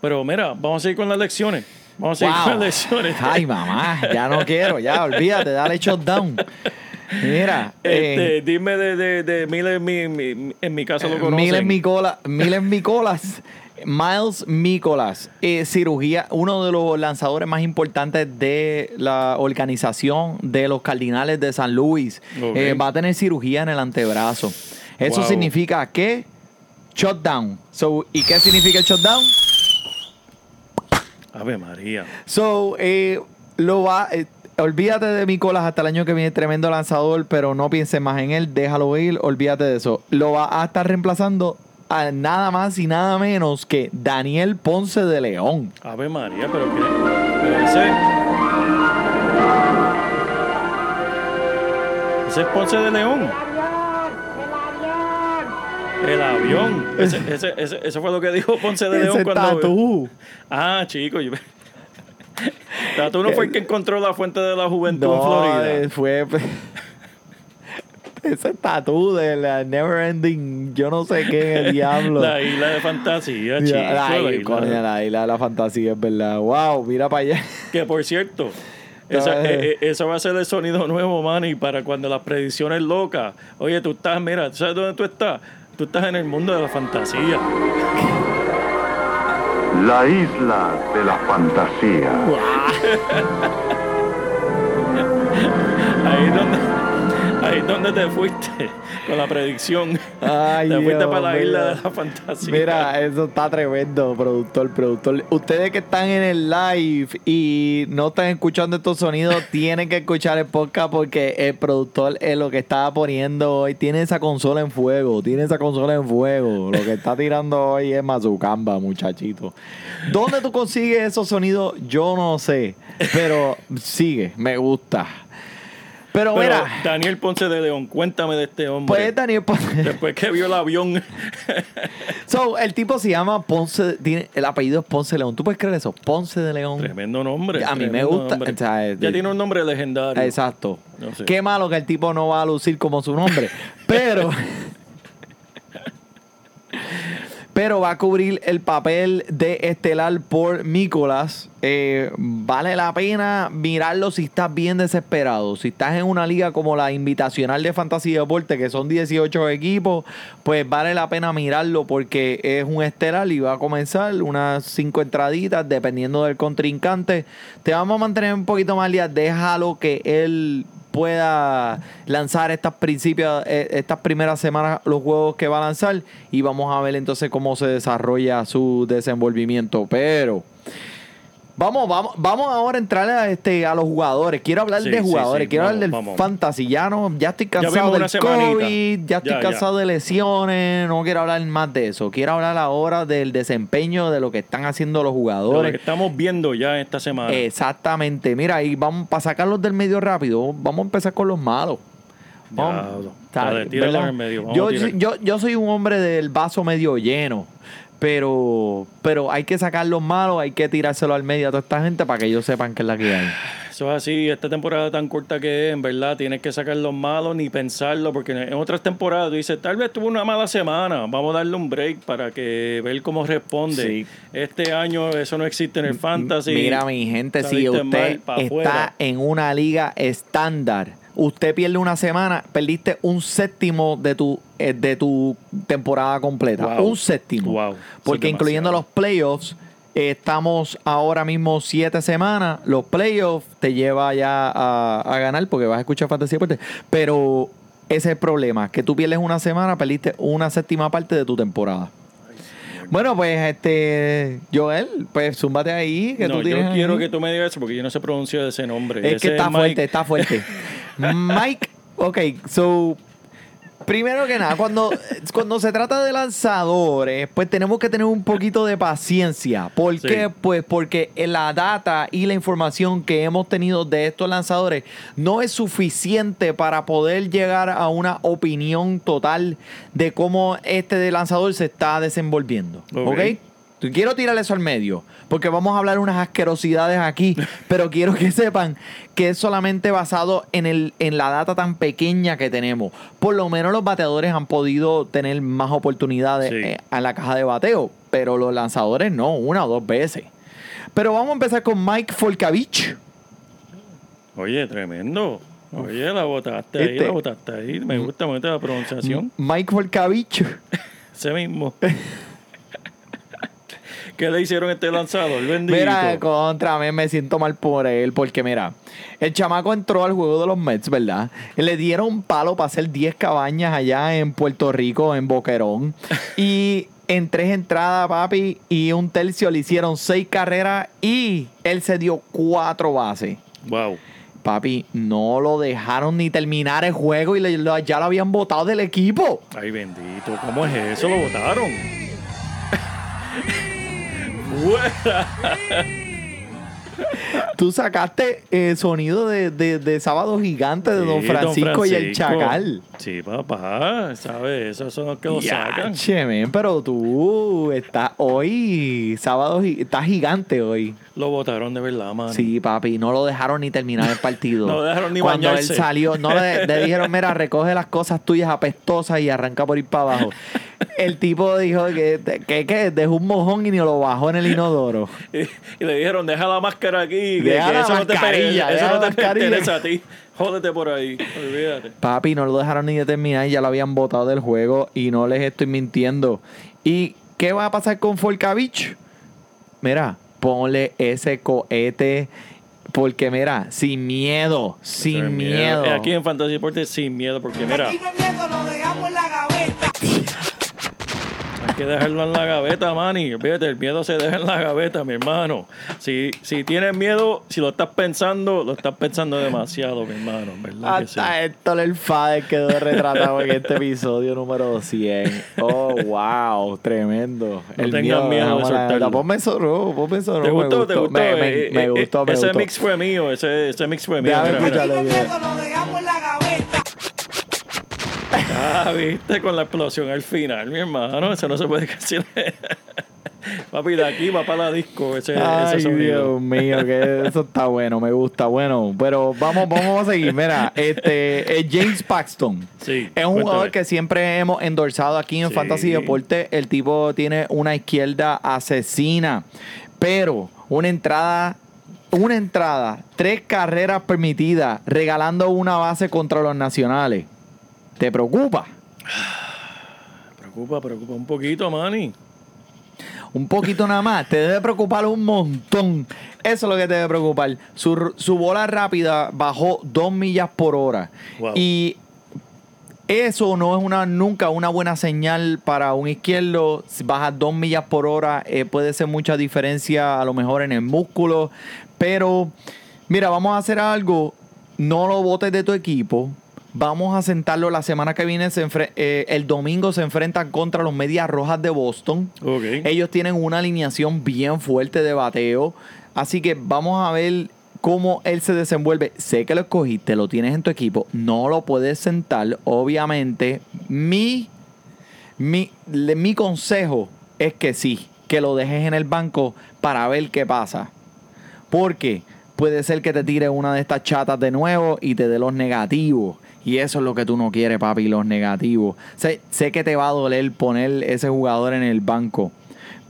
[SPEAKER 5] Pero mira, vamos a seguir con las lecciones. Vamos a seguir
[SPEAKER 4] Wow.
[SPEAKER 5] con las lecciones.
[SPEAKER 4] Ay, mamá, ya no quiero, ya, olvídate, dale shutdown. Mira,
[SPEAKER 5] Este,
[SPEAKER 4] eh,
[SPEAKER 5] dime de, de, de Miller, en mi, mi- en mi caso lo conocen.
[SPEAKER 4] Miles Micolas, Miles Micolas, Miles Micolas, eh, cirugía, uno de los lanzadores más importantes de la organización de los Cardinales de San Luis, eh, va a tener cirugía en el antebrazo. Eso
[SPEAKER 5] Wow.
[SPEAKER 4] significa que shutdown. So, ¿Y qué significa el shutdown?
[SPEAKER 5] Ave María.
[SPEAKER 4] So, eh, lo va. eh, olvídate de Micolas hasta el año que viene, tremendo lanzador, pero no pienses más en él, déjalo ir, olvídate de eso. Lo va a estar reemplazando a nada más y nada menos que Daniel Ponce de León.
[SPEAKER 5] Ave María, pero qué. Pero ese. Ese es Ponce de León. El avión. Ese, ese, ese, ese fue lo que dijo Ponce de León
[SPEAKER 4] Ese
[SPEAKER 5] cuando.
[SPEAKER 4] tatú.
[SPEAKER 5] Ah, chico. Yo... Tatú no fue el que encontró la fuente de la juventud en Florida.
[SPEAKER 4] eh, fue. ese tatú de la Never Ending, yo no sé qué diablo.
[SPEAKER 5] La isla de fantasía, chico.
[SPEAKER 4] la,
[SPEAKER 5] la
[SPEAKER 4] isla, la isla de la fantasía, es verdad. Wow, mira para allá.
[SPEAKER 5] Que por cierto, esa-
[SPEAKER 4] eh.
[SPEAKER 5] eh, eh, eso va a ser el sonido nuevo, Manny, para cuando las predicciones locas. Oye, tú estás, mira, ¿sabes dónde tú estás? Tú estás en el mundo de la fantasía.
[SPEAKER 6] La isla de la fantasía.
[SPEAKER 5] Ahí es donde, ahí es donde te fuiste con la predicción.
[SPEAKER 4] Ay,
[SPEAKER 5] te fuiste
[SPEAKER 4] Dios
[SPEAKER 5] para la isla de la fantasía.
[SPEAKER 4] Mira, eso está tremendo, productor, productor. Ustedes que están en el live y no están escuchando estos sonidos, tienen que escuchar el podcast porque el productor es lo que estaba poniendo hoy. Tiene esa consola en fuego, tiene esa consola en fuego. Lo que está tirando hoy es Mazucamba, muchachito. ¿Dónde tú consigues esos sonidos? Yo no sé, pero sigue, me gusta. Pero,
[SPEAKER 5] Pero
[SPEAKER 4] mira,
[SPEAKER 5] Daniel Ponce de León, cuéntame de este hombre.
[SPEAKER 4] pues Daniel, pues-
[SPEAKER 5] Después que vio el avión.
[SPEAKER 4] So, el tipo se llama Ponce, tiene, el apellido es Ponce León. ¿Tú puedes creer eso? Ponce de León.
[SPEAKER 5] Tremendo nombre.
[SPEAKER 4] A mí me gusta,
[SPEAKER 5] nombre.
[SPEAKER 4] o sea,
[SPEAKER 5] ya
[SPEAKER 4] de-
[SPEAKER 5] tiene un nombre legendario.
[SPEAKER 4] Exacto.
[SPEAKER 5] No sé.
[SPEAKER 4] Qué malo que el tipo no va a lucir como su nombre. Pero. pero va a cubrir el papel de estelar por Nicolás. Eh, vale la pena mirarlo si estás bien desesperado. Si estás en una liga como la Invitacional de Fantasy Deporte, que son 18 equipos, pues vale la pena mirarlo porque es un estelar y va a comenzar unas 5 entraditas dependiendo del contrincante. Te vamos a mantener un poquito más día. Déjalo que él pueda lanzar estas principios, eh, estas primeras semanas los juegos que va a lanzar y vamos a ver entonces cómo se desarrolla su desenvolvimiento. Pero vamos, vamos, vamos ahora a entrar a este a los jugadores. Quiero hablar
[SPEAKER 5] Sí,
[SPEAKER 4] de jugadores,
[SPEAKER 5] sí.
[SPEAKER 4] quiero
[SPEAKER 5] Vamos,
[SPEAKER 4] hablar del
[SPEAKER 5] vamos.
[SPEAKER 4] fantasy. Ya no, ya estoy
[SPEAKER 5] Ya
[SPEAKER 4] cansado del
[SPEAKER 5] semanita.
[SPEAKER 4] COVID, ya estoy
[SPEAKER 5] Ya, ya.
[SPEAKER 4] cansado de lesiones, no quiero hablar más de eso. Quiero hablar ahora del desempeño de lo que están haciendo los
[SPEAKER 5] Lo que
[SPEAKER 4] jugadores.
[SPEAKER 5] estamos viendo ya esta semana.
[SPEAKER 4] Exactamente. Mira, y vamos para sacarlos del medio rápido, vamos a empezar con los malos. Vamos,
[SPEAKER 5] el medio, vamos
[SPEAKER 4] Yo, yo, yo soy un hombre del vaso medio lleno. Pero, pero hay que sacar los malos, hay que tirárselo al medio a toda esta gente para que ellos sepan que es la que hay.
[SPEAKER 5] Eso es así, esta temporada tan corta que es, en verdad, tienes que sacar los malos ni pensarlo, porque en otras temporadas tú dices, tal vez tuvo una mala semana, vamos a darle un break para que ver cómo responde.
[SPEAKER 4] Sí.
[SPEAKER 5] Este año eso no existe en el fantasy.
[SPEAKER 4] Mira, mi gente, si usted
[SPEAKER 5] mal
[SPEAKER 4] está
[SPEAKER 5] afuera.
[SPEAKER 4] en una liga estándar, usted pierde una semana, perdiste un séptimo de tu, eh, de tu temporada completa.
[SPEAKER 5] Wow.
[SPEAKER 4] Un séptimo.
[SPEAKER 5] Wow.
[SPEAKER 4] Porque
[SPEAKER 5] es
[SPEAKER 4] incluyendo los playoffs, eh, estamos ahora mismo siete semanas. Los playoffs te lleva ya a, a ganar porque vas a escuchar Fantasy Deporte. Pero ese es el problema, que tú pierdes una semana, perdiste una séptima parte de tu temporada. Bueno, pues este Joel, pues zúmbate ahí que
[SPEAKER 5] no,
[SPEAKER 4] tú tienes
[SPEAKER 5] yo quiero que tú me digas eso porque yo no sé pronunciar ese nombre.
[SPEAKER 4] Es
[SPEAKER 5] Ese
[SPEAKER 4] que está fuerte, está fuerte. Mike, ok, so primero que nada, cuando, cuando se trata de lanzadores, pues tenemos que tener un poquito de paciencia. ¿Por
[SPEAKER 5] Sí.
[SPEAKER 4] qué? Pues porque la data y la información que hemos tenido de estos lanzadores no es suficiente para poder llegar a una opinión total de cómo este lanzador se está desenvolviendo.
[SPEAKER 5] Ok.
[SPEAKER 4] ¿Ok? Quiero tirar eso al medio, porque vamos a hablar unas asquerosidades aquí, pero quiero que sepan que es solamente basado en, el, en la data tan pequeña que tenemos. Por lo menos los bateadores han podido tener más oportunidades
[SPEAKER 5] Sí.
[SPEAKER 4] eh, en la caja de bateo, pero los lanzadores no, una o dos veces. Pero vamos a empezar con Mike Folcavich.
[SPEAKER 5] Oye, tremendo. Oye, la botaste ahí,
[SPEAKER 4] Este-
[SPEAKER 5] la botaste ahí. Me gusta, me gusta la pronunciación.
[SPEAKER 4] Mike Folcavich.
[SPEAKER 5] Ese mismo. ¿Qué le hicieron a este lanzador? Bendito.
[SPEAKER 4] Mira, contra mí me siento mal por él, porque mira, el chamaco entró al juego de los Mets, ¿verdad? Le dieron un palo para hacer 10 cabañas allá en Puerto Rico, en Boquerón. y en tres entradas, papi, y un tercio le hicieron seis carreras y él se dio cuatro bases.
[SPEAKER 5] Wow.
[SPEAKER 4] Papi, no lo dejaron ni terminar el juego y le- ya lo habían votado del equipo.
[SPEAKER 5] Ay, bendito. ¿Cómo es eso? Lo votaron.
[SPEAKER 4] Tú sacaste eh, sonido de, de, de Sábado Gigante de Don Francisco, y el. Chacal.
[SPEAKER 5] Sí, papá, ¿sabes? Esos son los que lo
[SPEAKER 4] Ya,
[SPEAKER 5] sacan.
[SPEAKER 4] che, men, pero tú estás hoy, sábado, estás gigante hoy.
[SPEAKER 5] Lo votaron de verdad, mano.
[SPEAKER 4] Sí, papi, no lo dejaron ni terminar el partido.
[SPEAKER 5] No lo dejaron ni
[SPEAKER 4] Cuando
[SPEAKER 5] bañarse.
[SPEAKER 4] él salió, no le, le dijeron, mira, recoge las cosas tuyas apestosas y arranca por ir para abajo. El tipo dijo que, que, que dejó un mojón y ni lo bajó en el inodoro.
[SPEAKER 5] Y, y le dijeron, deja la máscara aquí, que,
[SPEAKER 4] Deja
[SPEAKER 5] que
[SPEAKER 4] la
[SPEAKER 5] eso no te,
[SPEAKER 4] mascarilla,
[SPEAKER 5] eso
[SPEAKER 4] deja
[SPEAKER 5] no
[SPEAKER 4] la
[SPEAKER 5] te
[SPEAKER 4] mascarilla.
[SPEAKER 5] pertenece a ti. Jódete por ahí, olvídate.
[SPEAKER 4] Papi, no lo dejaron ni de terminar, ya lo habían botado del juego y no les estoy mintiendo. ¿Y qué va a pasar con Folcavich? Mira, ponle ese cohete. Porque mira, sin miedo, sin miedo.
[SPEAKER 5] Aquí en Fantasy Deportes sin miedo, porque mira, hay que dejarlo en la gaveta, Manny. Fíjate, el miedo se deja en la gaveta, mi hermano. Si, si tienes miedo, si lo estás pensando, lo estás pensando demasiado, mi hermano. ¿Verdad que sí?
[SPEAKER 4] Hasta Héctor el Fader quedó retratado en este episodio número 100. Oh, wow, tremendo.
[SPEAKER 5] No miedo de
[SPEAKER 4] déjame la-
[SPEAKER 5] soltarlo.
[SPEAKER 4] Ponme eso, no, ponme eso, no,
[SPEAKER 5] ¿Te
[SPEAKER 4] me
[SPEAKER 5] gustó? ¿Te gustó?
[SPEAKER 4] Me, me-
[SPEAKER 5] Eh,
[SPEAKER 4] me
[SPEAKER 5] eh,
[SPEAKER 4] gustó, me
[SPEAKER 5] ese
[SPEAKER 4] gustó.
[SPEAKER 5] mix fue mío, ese, ese mix fue mío.
[SPEAKER 4] Déjame
[SPEAKER 5] Mira, mira.
[SPEAKER 4] escucharlo. mira.
[SPEAKER 5] Ah, viste, con la explosión al final, mi hermano. Eso no se puede decir. Papi, de aquí va para la disco ese,
[SPEAKER 4] Ay,
[SPEAKER 5] ese.
[SPEAKER 4] Dios mío, que eso está bueno, me gusta. Bueno, pero vamos, vamos a seguir. Mira, este James Paxton.
[SPEAKER 5] Sí,
[SPEAKER 4] Es un
[SPEAKER 5] cuéntame.
[SPEAKER 4] jugador que siempre hemos endorsado aquí en
[SPEAKER 5] Sí.
[SPEAKER 4] Fantasy Deporte. El tipo tiene una izquierda asesina, pero una entrada, una entrada, tres carreras permitidas, regalando una base contra los nacionales. ¿Te preocupa?
[SPEAKER 5] Preocupa, preocupa un poquito, Manny.
[SPEAKER 4] Un poquito nada más. Te debe preocupar un montón. Eso es lo que te debe preocupar. Su, su bola rápida bajó dos millas por hora.
[SPEAKER 5] Wow.
[SPEAKER 4] Y eso no es una nunca una buena señal para un izquierdo. Si bajas dos millas por hora, eh, puede ser mucha diferencia a lo mejor en el músculo. Pero, mira, vamos a hacer algo. No lo botes de tu equipo. Vamos a sentarlo la semana que viene. Se eh, el domingo se enfrentan contra los Medias Rojas de Boston.
[SPEAKER 5] Ok.
[SPEAKER 4] Ellos tienen una alineación bien fuerte de bateo. Así que vamos a ver cómo él se desenvuelve. Sé que lo escogiste, lo tienes en tu equipo. No lo puedes sentar. Obviamente, mi, mi, le- mi consejo es que sí, que lo dejes en el banco para ver qué pasa. Porque puede ser que te tire una de estas chatas de nuevo y te dé los negativos. Y eso es lo que tú no quieres, papi, los negativos. Sé, sé que te va a doler poner ese jugador en el banco.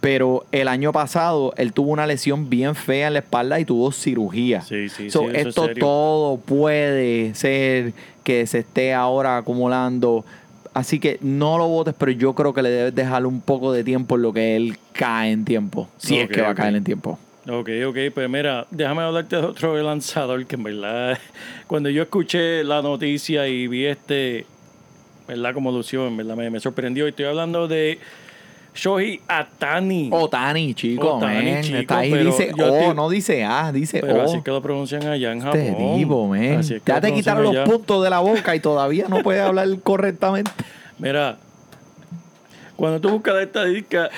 [SPEAKER 4] Pero el año pasado él tuvo una lesión bien fea en la espalda y tuvo cirugía.
[SPEAKER 5] Sí, sí,
[SPEAKER 4] So,
[SPEAKER 5] sí, es
[SPEAKER 4] esto todo puede ser que se esté ahora acumulando. Así que no lo votes, pero yo creo que le debes dejar un poco de tiempo en lo que él cae en tiempo. Si es que va a caer en tiempo.
[SPEAKER 5] Ok, ok, pues mira, déjame hablarte de otro lanzador que en verdad, cuando yo escuché la noticia y vi este, ¿verdad? Como lució, en verdad me, me sorprendió. Estoy hablando de Shohei Atani.
[SPEAKER 4] Otani, chico,
[SPEAKER 5] Otani,
[SPEAKER 4] man.
[SPEAKER 5] chico,
[SPEAKER 4] Está ahí, dice O, no dice A, dice
[SPEAKER 5] pero
[SPEAKER 4] O.
[SPEAKER 5] así es que lo pronuncian allá en Japón.
[SPEAKER 4] Este tipo, man.
[SPEAKER 5] Así es que
[SPEAKER 4] Ya te quitaron los puntos de la boca y todavía no puedes hablar correctamente.
[SPEAKER 5] Mira, cuando tú buscas la estadística,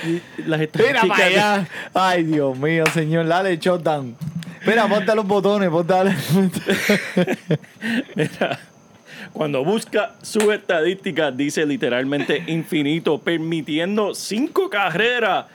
[SPEAKER 5] las
[SPEAKER 4] Mira
[SPEAKER 5] estadísticas...
[SPEAKER 4] para allá. Ay, Dios mío, señor. Dale, shutdown. Mira, ponte los botones, ponte.
[SPEAKER 5] Mira, cuando busca su estadística, dice literalmente infinito, permitiendo cinco carreras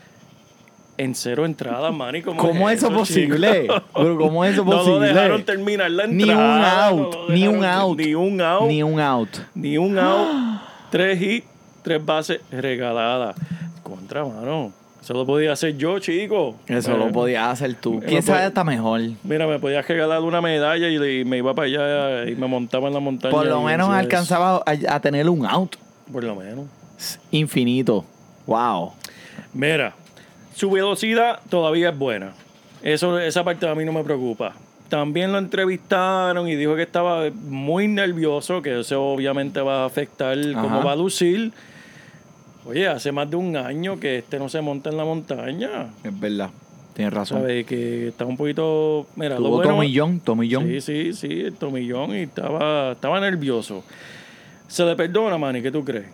[SPEAKER 5] en cero entradas, Manny. ¿Cómo,
[SPEAKER 4] ¿Cómo es eso posible? Pero ¿cómo es eso
[SPEAKER 5] No lo
[SPEAKER 4] posible?
[SPEAKER 5] dejaron terminar la
[SPEAKER 4] Ni un
[SPEAKER 5] entrada.
[SPEAKER 4] out,
[SPEAKER 5] no
[SPEAKER 4] ni un out.
[SPEAKER 5] Ni un out.
[SPEAKER 4] Ni un out.
[SPEAKER 5] Ni un out. tres hits, tres bases regaladas. Contra, mano. Eso lo podía hacer yo, chico.
[SPEAKER 4] Eso
[SPEAKER 5] Eh,
[SPEAKER 4] lo podías hacer tú.
[SPEAKER 5] Eso
[SPEAKER 4] ¿Quién sabe hasta mejor?
[SPEAKER 5] Mira, me podías regalar una medalla y, me iba para allá y me montaba en la montaña.
[SPEAKER 4] Por lo menos alcanzaba a, a tener un out
[SPEAKER 5] eso. Por lo menos.
[SPEAKER 4] infinito. Wow.
[SPEAKER 5] Mira, su velocidad todavía es buena. Eso, esa parte a mí no me preocupa. También lo entrevistaron y dijo que estaba muy nervioso, que eso obviamente va a afectar cómo
[SPEAKER 4] Ajá.
[SPEAKER 5] va a lucir. Oye, hace más de un año que este no se monta en la montaña.
[SPEAKER 4] Es verdad. Tienes razón.
[SPEAKER 5] ¿Sabes? Que está un poquito. Mira, lo
[SPEAKER 4] Tuvo
[SPEAKER 5] bueno-
[SPEAKER 4] tomillón, tomillón.
[SPEAKER 5] Sí, sí, sí, el tomillón y estaba, estaba nervioso. Se le perdona, Manny, ¿qué tú crees?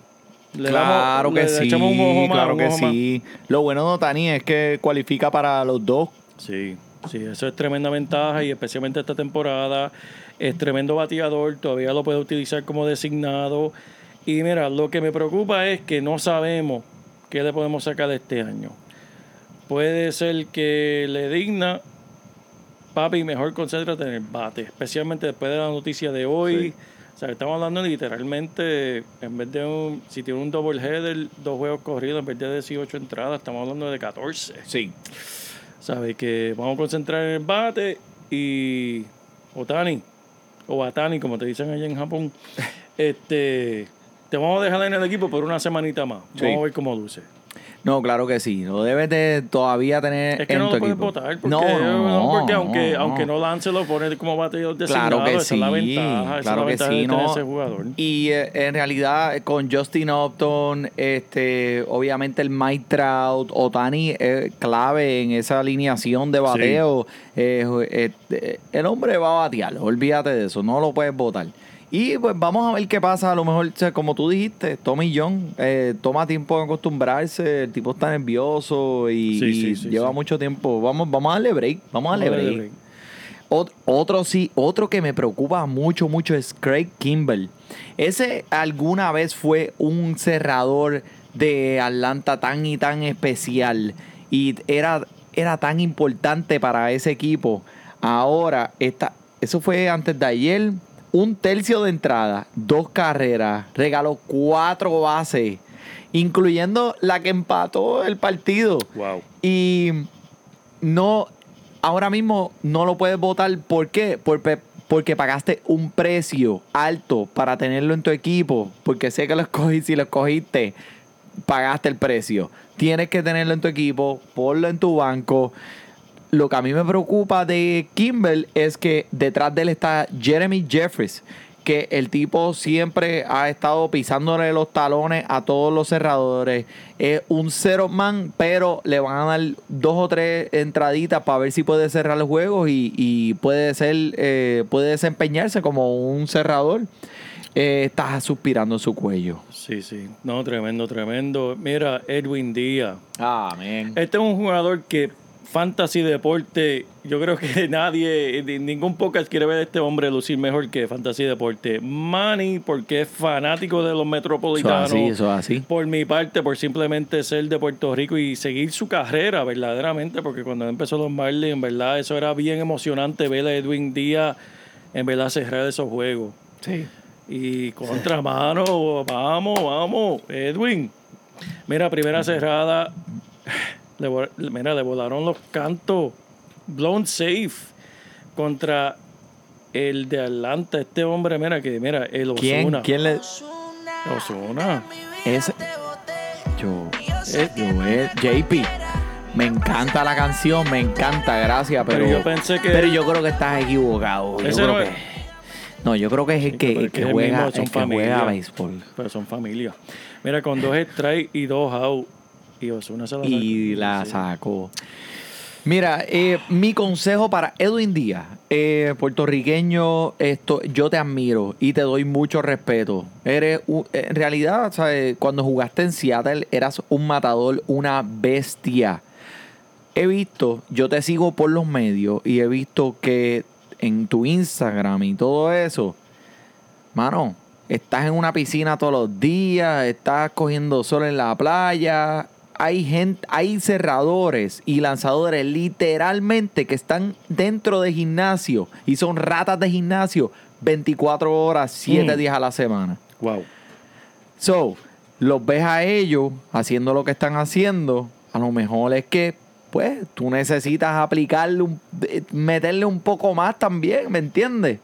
[SPEAKER 5] Le
[SPEAKER 4] claro
[SPEAKER 5] damos-
[SPEAKER 4] que
[SPEAKER 5] le
[SPEAKER 4] sí,
[SPEAKER 5] echamos un ojo más,
[SPEAKER 4] claro
[SPEAKER 5] un
[SPEAKER 4] que
[SPEAKER 5] ojo más.
[SPEAKER 4] sí. Lo bueno de Otani es que cualifica para los dos.
[SPEAKER 5] Sí. Sí, eso es tremenda ventaja y especialmente esta temporada. Es tremendo bateador, todavía lo puede utilizar como designado. Y mira, lo que me preocupa es que no sabemos qué le podemos sacar de este año. Puede ser que le digna, papi, mejor concéntrate en el bate, especialmente después de la noticia de hoy. O sea, estamos hablando literalmente, en vez de un, si tiene un double header, dos juegos corridos, en vez de 18 entradas, estamos hablando de 14.
[SPEAKER 4] Sí.
[SPEAKER 5] ¿Sabes? Que vamos a concentrar en el bate y Otani, o Batani, como te dicen allá en Japón, este, te vamos a dejar en el equipo por una semanita más.
[SPEAKER 4] Sí.
[SPEAKER 5] Vamos a ver cómo luce.
[SPEAKER 4] No, claro que sí. Lo debes de todavía tener
[SPEAKER 5] Es que
[SPEAKER 4] en
[SPEAKER 5] no
[SPEAKER 4] tu
[SPEAKER 5] lo puedes
[SPEAKER 4] equipo.
[SPEAKER 5] votar, porque,
[SPEAKER 4] no, no,
[SPEAKER 5] porque aunque,
[SPEAKER 4] no,
[SPEAKER 5] aunque
[SPEAKER 4] no.
[SPEAKER 5] no lance, lo pone como bateador designado.
[SPEAKER 4] Claro que
[SPEAKER 5] esa
[SPEAKER 4] sí,
[SPEAKER 5] es la ventaja, esa
[SPEAKER 4] claro
[SPEAKER 5] es la
[SPEAKER 4] que sí, no.
[SPEAKER 5] ese jugador.
[SPEAKER 4] Y eh, en realidad con Justin Upton, este, obviamente el Mike Trout, Otani es clave en esa alineación de bateo. Eh, eh, el hombre va a batear, olvídate de eso, no lo puedes votar. Y pues vamos a ver qué pasa. A lo mejor, como tú dijiste, Tommy John eh, toma tiempo en acostumbrarse. El tipo está nervioso y,
[SPEAKER 5] Sí, sí,
[SPEAKER 4] lleva mucho tiempo. Vamos, vamos a darle break. Vamos a darle
[SPEAKER 5] Vamos
[SPEAKER 4] break.
[SPEAKER 5] break.
[SPEAKER 4] Ot- Otro sí, otro que me preocupa mucho, mucho es Craig Kimball. Ese alguna vez fue un cerrador de Atlanta tan y tan especial y era, era tan importante para ese equipo. Ahora, esta, eso fue antes de ayer, un tercio de entrada, dos carreras, regaló cuatro bases, incluyendo la que empató el partido.
[SPEAKER 5] Wow.
[SPEAKER 4] Y no, ahora mismo no lo puedes votar. ¿Por qué? Porque, porque pagaste un precio alto para tenerlo en tu equipo. Porque sé que lo escogí, si lo escogiste, pagaste el precio. Tienes que tenerlo en tu equipo, ponlo en tu banco. Lo que a mí me preocupa de Kimball es que detrás de él está Jeremy Jeffries, que el tipo siempre ha estado pisándole los talones a todos los cerradores. Es un cero man, pero le van a dar dos o tres entraditas para ver si puede cerrar los juegos y, y puede ser, eh, puede desempeñarse como un cerrador. Eh, está suspirando en su cuello.
[SPEAKER 5] Sí, sí. No, tremendo, tremendo. Mira, Edwin Díaz.
[SPEAKER 4] Amén.
[SPEAKER 5] Este es un jugador que fantasy deporte, yo creo que nadie, ni- ningún podcast quiere ver a este hombre lucir mejor que fantasy deporte. Manny, porque es fanático de los
[SPEAKER 4] Eso es
[SPEAKER 5] metropolitanos.
[SPEAKER 4] así, eso es así.
[SPEAKER 5] Por mi parte, por simplemente ser de Puerto Rico y seguir su carrera verdaderamente, porque cuando empezó los Marlins, en verdad, eso era bien emocionante ver a Edwin Díaz, en verdad, cerrar esos juegos.
[SPEAKER 4] Sí.
[SPEAKER 5] Y contra mano, vamos, vamos, Edwin. Mira, primera cerrada. Le, mira, le volaron los cantos. Blown safe contra el de Atlanta. Este hombre, mira, que mira, el
[SPEAKER 4] ¿Quién,
[SPEAKER 5] Osuna.
[SPEAKER 4] ¿Quién le.?
[SPEAKER 5] Osuna.
[SPEAKER 4] Es. Yo. Yo, eh, JP. Me encanta la canción, me encanta, gracias, pero.
[SPEAKER 5] Pero yo pensé que-
[SPEAKER 4] Pero yo creo que estás equivocado. Yo creo
[SPEAKER 5] no
[SPEAKER 4] que-
[SPEAKER 5] es-
[SPEAKER 4] no, yo creo que es el que,
[SPEAKER 5] pero
[SPEAKER 4] el
[SPEAKER 5] es que
[SPEAKER 4] que
[SPEAKER 5] es el
[SPEAKER 4] juega,
[SPEAKER 5] mismo,
[SPEAKER 4] el
[SPEAKER 5] son
[SPEAKER 4] que
[SPEAKER 5] familia.
[SPEAKER 4] juega béisbol.
[SPEAKER 5] Pero son familia. Mira, con dos strikes y dos out. Y Osuna se la
[SPEAKER 4] Y
[SPEAKER 5] sacó.
[SPEAKER 4] la
[SPEAKER 5] Sí.
[SPEAKER 4] sacó. Mira, eh, mi consejo para Edwin Díaz, eh, puertorriqueño, esto, yo te admiro y te doy mucho respeto. Eres, un- en realidad, ¿sabes? cuando jugaste en Seattle, eras un matador, una bestia. He visto, yo te sigo por los medios y he visto que en tu Instagram y todo eso, mano, estás en una piscina todos los días, estás cogiendo sol en la playa. Hay gente, hay cerradores y lanzadores literalmente que están dentro de gimnasio y son ratas de gimnasio 24 horas, 7
[SPEAKER 5] Mm.
[SPEAKER 4] días a la semana.
[SPEAKER 5] Wow.
[SPEAKER 4] So, los ves a ellos haciendo lo que están haciendo. A lo mejor es que, pues, tú necesitas aplicarle, un- eh, meterle un poco más también, ¿me entiendes?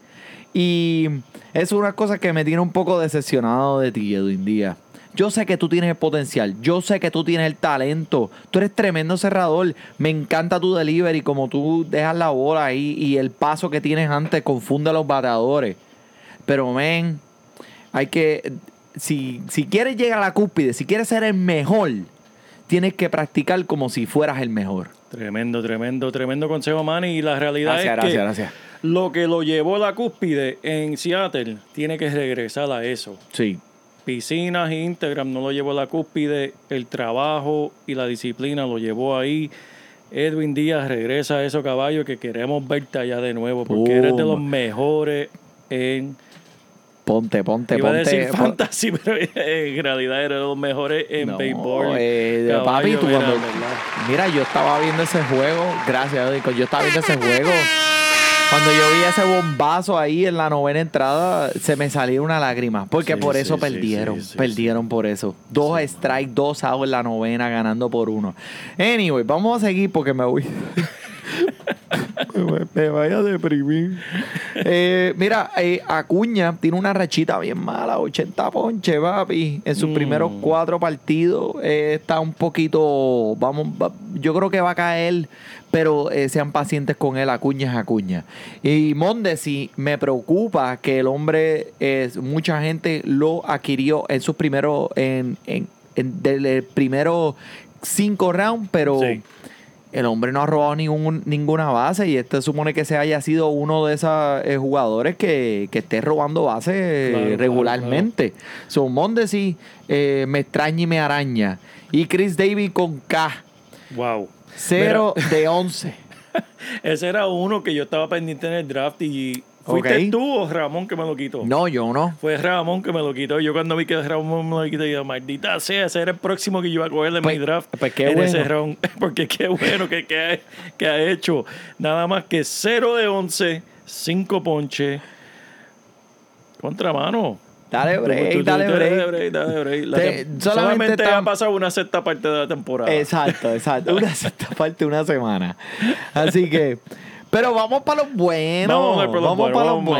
[SPEAKER 4] Y es una cosa que me tiene un poco decepcionado de ti, Edwin Díaz. Yo sé que tú tienes el potencial, yo sé que tú tienes el talento, tú eres tremendo cerrador, me encanta tu delivery, como tú dejas la bola ahí y el paso que tienes antes confunde a los bateadores. Pero, men, hay que. Si, si quieres llegar a la cúspide, si quieres ser el mejor, tienes que practicar como si fueras el mejor.
[SPEAKER 5] Tremendo, tremendo, tremendo consejo, Manny. Y la realidad
[SPEAKER 4] Gracias,
[SPEAKER 5] es
[SPEAKER 4] gracias,
[SPEAKER 5] que
[SPEAKER 4] gracias.
[SPEAKER 5] lo que lo llevó a la cúspide en Seattle tiene que regresar a eso.
[SPEAKER 4] Sí.
[SPEAKER 5] Piscinas e Instagram no lo llevó a la cúspide, el trabajo y la disciplina lo llevó ahí. Edwin Díaz, regresa a esos caballos que queremos verte allá de nuevo, porque eres de los mejores en.
[SPEAKER 4] Ponte, ponte,
[SPEAKER 5] Iba a
[SPEAKER 4] ponte.
[SPEAKER 5] decir
[SPEAKER 4] pon-
[SPEAKER 5] fantasy, pero en realidad eres de los mejores en
[SPEAKER 4] No,
[SPEAKER 5] béisbol.
[SPEAKER 4] eh, papi, tú
[SPEAKER 5] mira,
[SPEAKER 4] cuando-. Mira, yo estaba viendo ese juego, gracias, yo estaba viendo ese juego. Cuando yo vi ese bombazo ahí en la novena entrada, se me salió una lágrima. Porque
[SPEAKER 5] Sí,
[SPEAKER 4] por eso
[SPEAKER 5] sí,
[SPEAKER 4] perdieron.
[SPEAKER 5] sí, sí,
[SPEAKER 4] perdieron por eso. Dos strikes, dos outs en la novena, ganando por uno. Anyway, vamos a seguir porque me voy. me, me vaya a deprimir. Eh, mira, eh, Acuña tiene una rachita bien mala, 80 ponche, papi. En sus
[SPEAKER 5] Mm.
[SPEAKER 4] primeros cuatro partidos eh, está un poquito, vamos, va- yo creo que va a caer, pero eh, sean pacientes con él, Acuña es Acuña. Y Mondesi me preocupa que el hombre, es mucha gente lo adquirió en sus primeros, en, en, en del primero cinco rounds, pero
[SPEAKER 5] Sí.
[SPEAKER 4] el hombre no ha robado ningún, ninguna base y este supone que se haya sido uno de esos eh, jugadores que, que esté robando bases eh,
[SPEAKER 5] Claro, claro,
[SPEAKER 4] regularmente. Son Mondesi eh, me extraña y me araña. Y Chris Davis con K.
[SPEAKER 5] Wow.
[SPEAKER 4] 0 de 11.
[SPEAKER 5] Ese era uno que yo estaba pendiente en el draft y fuiste tú o Ramón que me lo quitó.
[SPEAKER 4] No, yo no.
[SPEAKER 5] Fue Ramón que me lo quitó. Yo cuando vi que Ramón me lo quitó, yo, maldita sea, ese era el próximo que yo iba a coger de
[SPEAKER 4] Pues-
[SPEAKER 5] mi draft.
[SPEAKER 4] pues qué
[SPEAKER 5] en ese round. Porque qué bueno que, que, ha, que ha hecho. Nada más que 0 de 11, 5 ponches. Contramano.
[SPEAKER 4] Dale break, dale break.
[SPEAKER 5] dale break. La
[SPEAKER 4] Te- solamente
[SPEAKER 5] solamente
[SPEAKER 4] está-
[SPEAKER 5] ha pasado una sexta parte de la temporada.
[SPEAKER 4] Exacto, exacto. Una sexta parte, una semana. Así que. Pero vamos para los buenos.
[SPEAKER 5] Vamos
[SPEAKER 4] para los
[SPEAKER 5] buenos, vamos-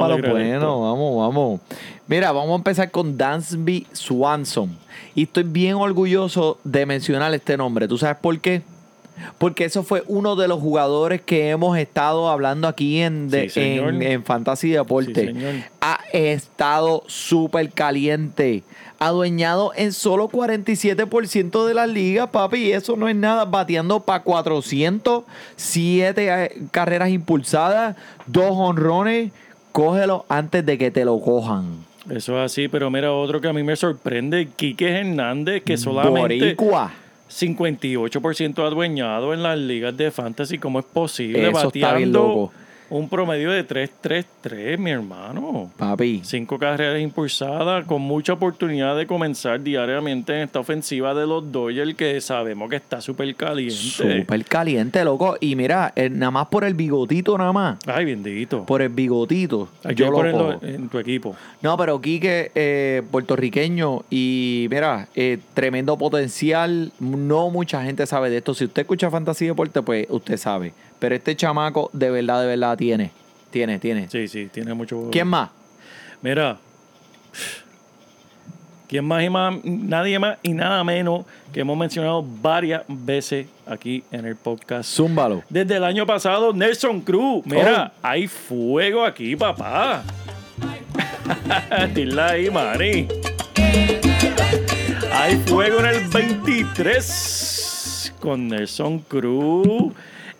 [SPEAKER 4] para los buenos. Vamos, vamos. Mira, vamos a empezar con Dansby Swanson. Y estoy bien orgulloso de mencionar este nombre. ¿Tú sabes por qué? Porque eso fue uno de los jugadores que hemos estado hablando aquí en, de-
[SPEAKER 5] Sí,
[SPEAKER 4] en, en Fantasy Deporte.
[SPEAKER 5] Sí,
[SPEAKER 4] ha estado súper caliente. Adueñado en solo 47% de las ligas, papi. Y eso no es nada. Bateando para 407 eh, carreras impulsadas, dos honrones. Cógelo antes de que te lo cojan.
[SPEAKER 5] Eso es así, pero mira, otro que a mí me sorprende, Quique Hernández, que solamente
[SPEAKER 4] Boricua.
[SPEAKER 5] 58% adueñado en las ligas de fantasy. ¿Cómo es posible?
[SPEAKER 4] Eso está bien loco.
[SPEAKER 5] Un promedio de 3-3-3, mi hermano.
[SPEAKER 4] Papi.
[SPEAKER 5] Cinco carreras impulsadas, con mucha oportunidad de comenzar diariamente en esta ofensiva de los Dodgers, que sabemos que está súper caliente.
[SPEAKER 4] Súper caliente, loco. Y mira, nada más por el bigotito, nada más.
[SPEAKER 5] Ay, bendito.
[SPEAKER 4] Por el bigotito.
[SPEAKER 5] Hay
[SPEAKER 4] yo
[SPEAKER 5] que
[SPEAKER 4] lo cojo.
[SPEAKER 5] en tu equipo.
[SPEAKER 4] No, pero Quique, eh, puertorriqueño y mira, eh, tremendo potencial. No mucha gente sabe de esto. Si usted escucha Fantasía Deporte, pues usted sabe. Pero este chamaco de verdad, de verdad tiene. Tiene, tiene.
[SPEAKER 5] Sí, sí, tiene mucho.
[SPEAKER 4] ¿Quién más?
[SPEAKER 5] Mira, ¿quién más y más? Nadie más y nada menos que hemos mencionado varias veces aquí en el podcast.
[SPEAKER 4] Zúmbalo.
[SPEAKER 5] Desde el año pasado, Nelson Cruz. Mira,
[SPEAKER 4] Oh.
[SPEAKER 5] hay fuego aquí, papá. Dile ahí, Mari. Hay fuego en el 23 con Nelson Cruz.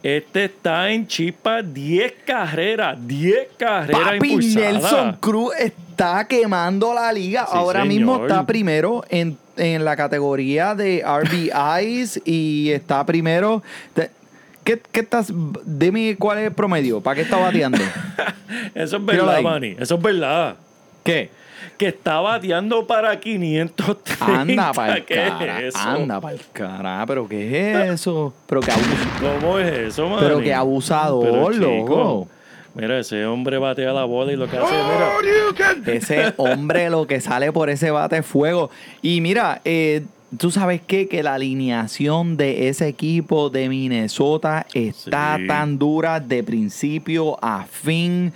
[SPEAKER 5] Este está en chispa 10 carreras, 10 carreras
[SPEAKER 4] Papi,
[SPEAKER 5] impulsadas.
[SPEAKER 4] Nelson Cruz está quemando la liga.
[SPEAKER 5] Sí,
[SPEAKER 4] Ahora mismo está primero en, en la categoría de RBIs y está primero. de- ¿Qué, qué estás? Dime cuál es el promedio. ¿Para qué está bateando?
[SPEAKER 5] Eso es verdad. Manny. Eso es verdad.
[SPEAKER 4] ¿Qué?
[SPEAKER 5] Que está bateando para 530.
[SPEAKER 4] Anda para el
[SPEAKER 5] ¿Qué
[SPEAKER 4] cara.
[SPEAKER 5] es eso?
[SPEAKER 4] Anda para el cara. ¿Pero qué es eso? Pero que.
[SPEAKER 5] ¿Cómo es eso, Manny?
[SPEAKER 4] Pero qué abusador,
[SPEAKER 5] Pero, chico,
[SPEAKER 4] loco.
[SPEAKER 5] Mira, ese hombre batea la bola y lo que hace, mira.
[SPEAKER 4] Ese hombre lo que sale por ese bate es fuego. Y mira, eh, tú sabes qué? que la alineación de ese equipo de Minnesota está
[SPEAKER 5] Sí.
[SPEAKER 4] tan dura de principio a fin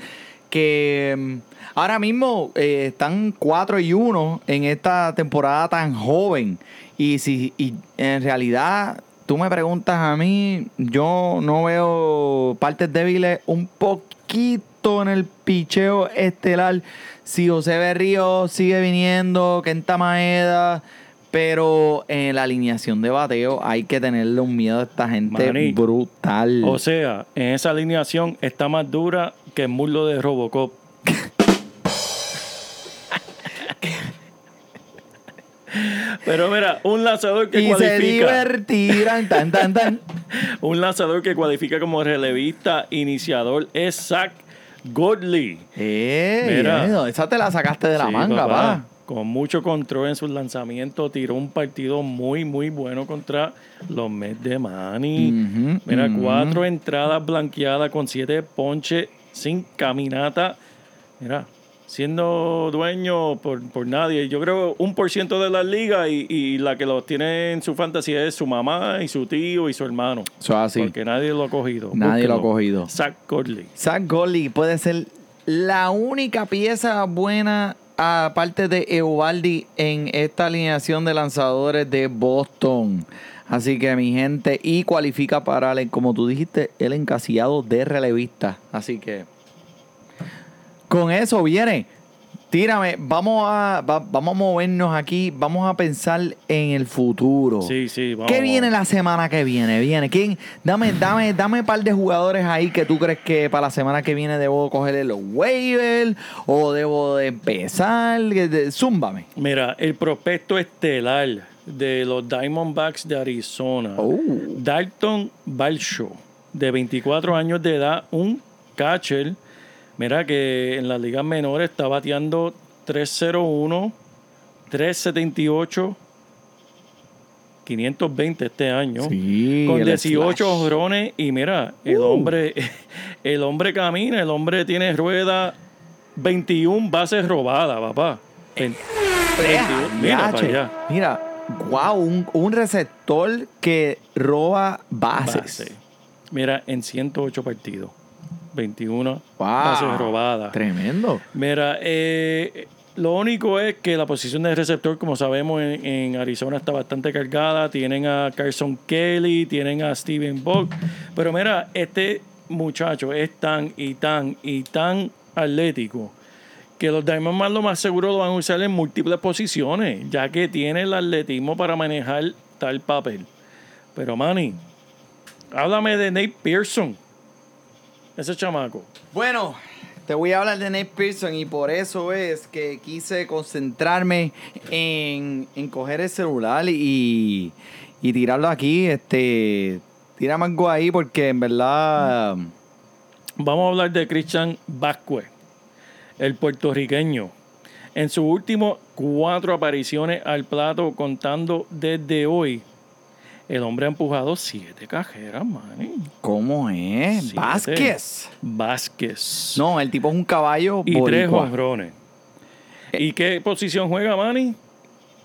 [SPEAKER 4] que mm, ahora mismo eh, están 4 y 1 en esta temporada tan joven. Y si y en realidad tú me preguntas a mí, yo no veo partes débiles un poquito en el picheo estelar. Si José Berrío sigue viniendo, Kenta Maeda, pero en la alineación de bateo hay que tenerle un miedo a esta gente brutal.
[SPEAKER 5] O sea, en esa alineación está más dura que el muslo de Robocop. Pero mira, un lanzador que
[SPEAKER 4] y se
[SPEAKER 5] cualifica.
[SPEAKER 4] divertirán. Tan, tan, tan.
[SPEAKER 5] Un lanzador que cualifica como relevista iniciador es Zach Godley.
[SPEAKER 4] Eh,
[SPEAKER 5] Mira.
[SPEAKER 4] eh, esa te la sacaste de la
[SPEAKER 5] Sí,
[SPEAKER 4] manga, pa.
[SPEAKER 5] Con mucho control en sus lanzamientos, tiró un partido muy, muy bueno contra los Mets de Manny. Mira, cuatro entradas blanqueadas con siete ponches sin caminata. Mira, siendo dueño por, por nadie. Yo creo un por ciento de la liga y, y la que los tiene en su fantasía es su mamá y su tío y su hermano.
[SPEAKER 4] Eso es así.
[SPEAKER 5] Porque nadie lo ha cogido.
[SPEAKER 4] Nadie lo ha cogido.
[SPEAKER 5] Zach Godley.
[SPEAKER 4] Zach Goley puede ser la única pieza buena aparte de Eovaldi en esta alineación de lanzadores de Boston. Así que mi gente, y cualifica para, el, como tú dijiste, el encasillado de relevista. Así que con eso viene. Tírame, vamos a, va- vamos a movernos aquí, vamos a pensar en el futuro.
[SPEAKER 5] Sí, sí, vamos.
[SPEAKER 4] ¿Qué viene la semana que viene? Viene. ¿Quién? Dame, dame, dame un par de jugadores ahí que tú crees que para la semana que viene debo cogerle los waivers o debo de empezar. Zúmbame.
[SPEAKER 5] Mira, el prospecto estelar de los Diamondbacks de Arizona,
[SPEAKER 4] Oh.
[SPEAKER 5] Dalton Balsho, de 24 años de edad, un catcher. Mira que en las ligas menores está bateando 301, 378, 520 este año.
[SPEAKER 4] Sí,
[SPEAKER 5] con
[SPEAKER 4] el
[SPEAKER 5] 18
[SPEAKER 4] slash.
[SPEAKER 5] honrones y mira, el
[SPEAKER 4] Uh.
[SPEAKER 5] hombre el hombre camina, el hombre tiene rueda 21 bases robadas, papá. Ven- 21, mira para
[SPEAKER 4] Yache.
[SPEAKER 5] allá.
[SPEAKER 4] Mira, wow, un, un receptor que roba bases.
[SPEAKER 5] Base. Mira, en 108 partidos. 21
[SPEAKER 4] Wow.
[SPEAKER 5] bases robadas.
[SPEAKER 4] Tremendo.
[SPEAKER 5] Mira, eh, lo único es que la posición de receptor, como sabemos, en, en Arizona está bastante cargada. Tienen a Carson Kelly, tienen a Steven Bock. Pero mira, este muchacho es tan y tan y tan atlético que los Diamondbacks lo más seguro lo van a usar en múltiples posiciones, ya que tiene el atletismo para manejar tal papel. Pero Manny, háblame de Nate Pearson, ese chamaco.
[SPEAKER 4] Bueno, te voy a hablar de Nate Pearson y por eso es que quise concentrarme en, en coger el celular y, y tirarlo aquí. Este, tírame algo ahí porque en verdad.
[SPEAKER 5] Vamos a hablar de Christian Vázquez, el puertorriqueño. En sus últimos cuatro apariciones al plato, contando desde hoy, el hombre ha empujado siete cajeras, man.
[SPEAKER 4] ¿Cómo es?
[SPEAKER 5] Siete.
[SPEAKER 4] Vázquez.
[SPEAKER 5] Vázquez.
[SPEAKER 4] No, el tipo es un caballo
[SPEAKER 5] y tres honrones. ¿Y qué posición juega Manny?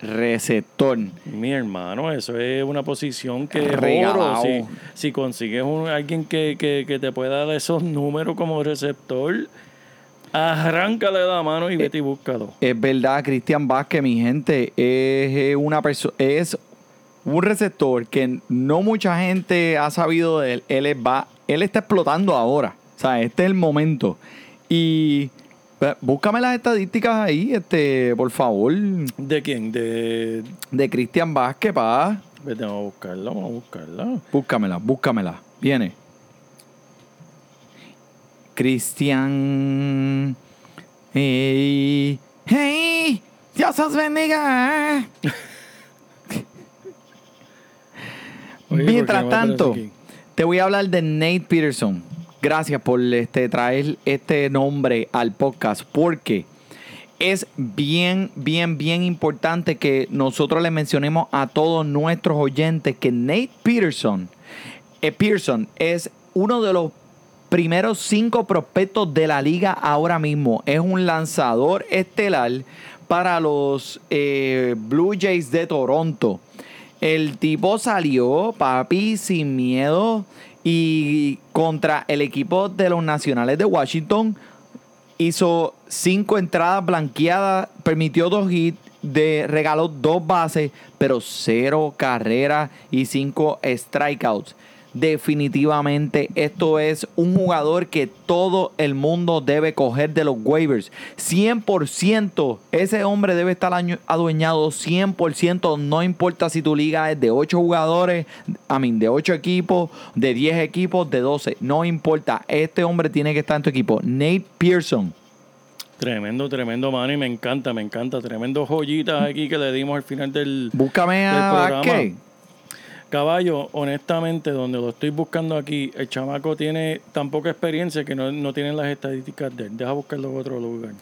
[SPEAKER 4] Receptor.
[SPEAKER 5] Mi hermano, eso es una posición que oro. Si, si consigues un, alguien que, que- que te pueda dar esos números como receptor, arráncale la mano y vete y búscalo.
[SPEAKER 4] Es verdad, Cristian Vázquez, mi gente, es eh, una persona, es un receptor que no mucha gente ha sabido de él. Él es va, él está explotando ahora. O sea, este es el momento. Y eh, búscame las estadísticas ahí, este, por favor,
[SPEAKER 5] ¿De quién? De.
[SPEAKER 4] de Cristian Vázquez, pa.
[SPEAKER 5] Vete, vamos a buscarla, vamos a buscarla.
[SPEAKER 4] Búscamela, búscamela. Viene. Cristian. Hey. Hey. Dios os bendiga.
[SPEAKER 5] Oye,
[SPEAKER 4] Mientras
[SPEAKER 5] ¿por qué no me
[SPEAKER 4] tanto, te voy a hablar de Nate Peterson. Gracias por este, traer este nombre al podcast porque es bien, bien, bien importante que nosotros le mencionemos a todos nuestros oyentes que Nate Peterson, eh, Pearson es uno de los primeros cinco prospectos de la liga ahora mismo. Es un lanzador estelar para los eh, Blue Jays de Toronto. El tipo salió, papi, sin miedo y contra el equipo de los Nacionales de Washington hizo cinco entradas blanqueadas, permitió dos hits, de, regaló dos bases, pero cero carreras y cinco strikeouts. Definitivamente esto es un jugador que todo el mundo debe coger de los waivers. 100% ese hombre debe estar adueñado 100%, no importa si tu liga es de 8 jugadores, a mí de 8 equipos, de 10 equipos, de 12, no importa, este hombre tiene que estar en tu equipo. Nate Pearson.
[SPEAKER 5] Tremendo, tremendo, Manny. Me encanta, me encanta. Tremendo joyitas aquí que le dimos al final del,
[SPEAKER 4] Búscame
[SPEAKER 5] del
[SPEAKER 4] a
[SPEAKER 5] programa. Caballo, honestamente, donde lo estoy buscando aquí, el chamaco tiene tan poca experiencia que no, no tienen las estadísticas de él. Deja buscarlo en otro lugar.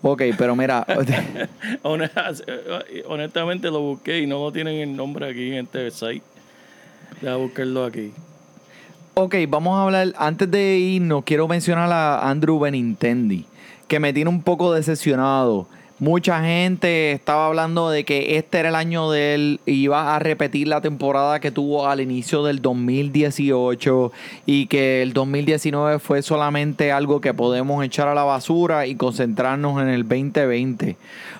[SPEAKER 4] Ok, pero mira,
[SPEAKER 5] Honest- Honestamente lo busqué y no lo tienen el nombre aquí en este site. Deja buscarlo aquí.
[SPEAKER 4] ok, vamos a hablar, antes de irnos, quiero mencionar a Andrew Benintendi, que me tiene un poco decepcionado. Mucha gente estaba hablando de que este era el año de él, iba a repetir la temporada que tuvo al inicio del 2018 y que el 2019 fue solamente algo que podemos echar a la basura y concentrarnos en el 2020.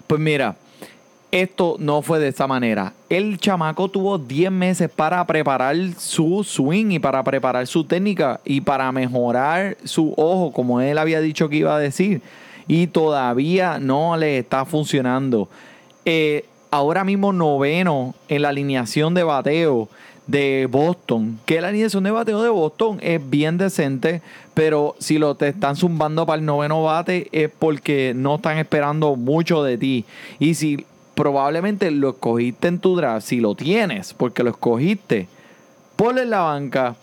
[SPEAKER 4] Pues mira, esto no fue de esa manera. El chamaco tuvo 10 meses para preparar su swing y para preparar su técnica y para mejorar su ojo, como él había dicho que iba a decir. Y todavía no le está funcionando. Eh, ahora mismo noveno en la alineación de bateo de Boston. Que la alineación de bateo de Boston es bien decente, pero si lo te están zumbando para el noveno bate es porque no están esperando mucho de ti. Y si probablemente lo escogiste en tu draft, si lo tienes, porque lo escogiste, ponle en la banca.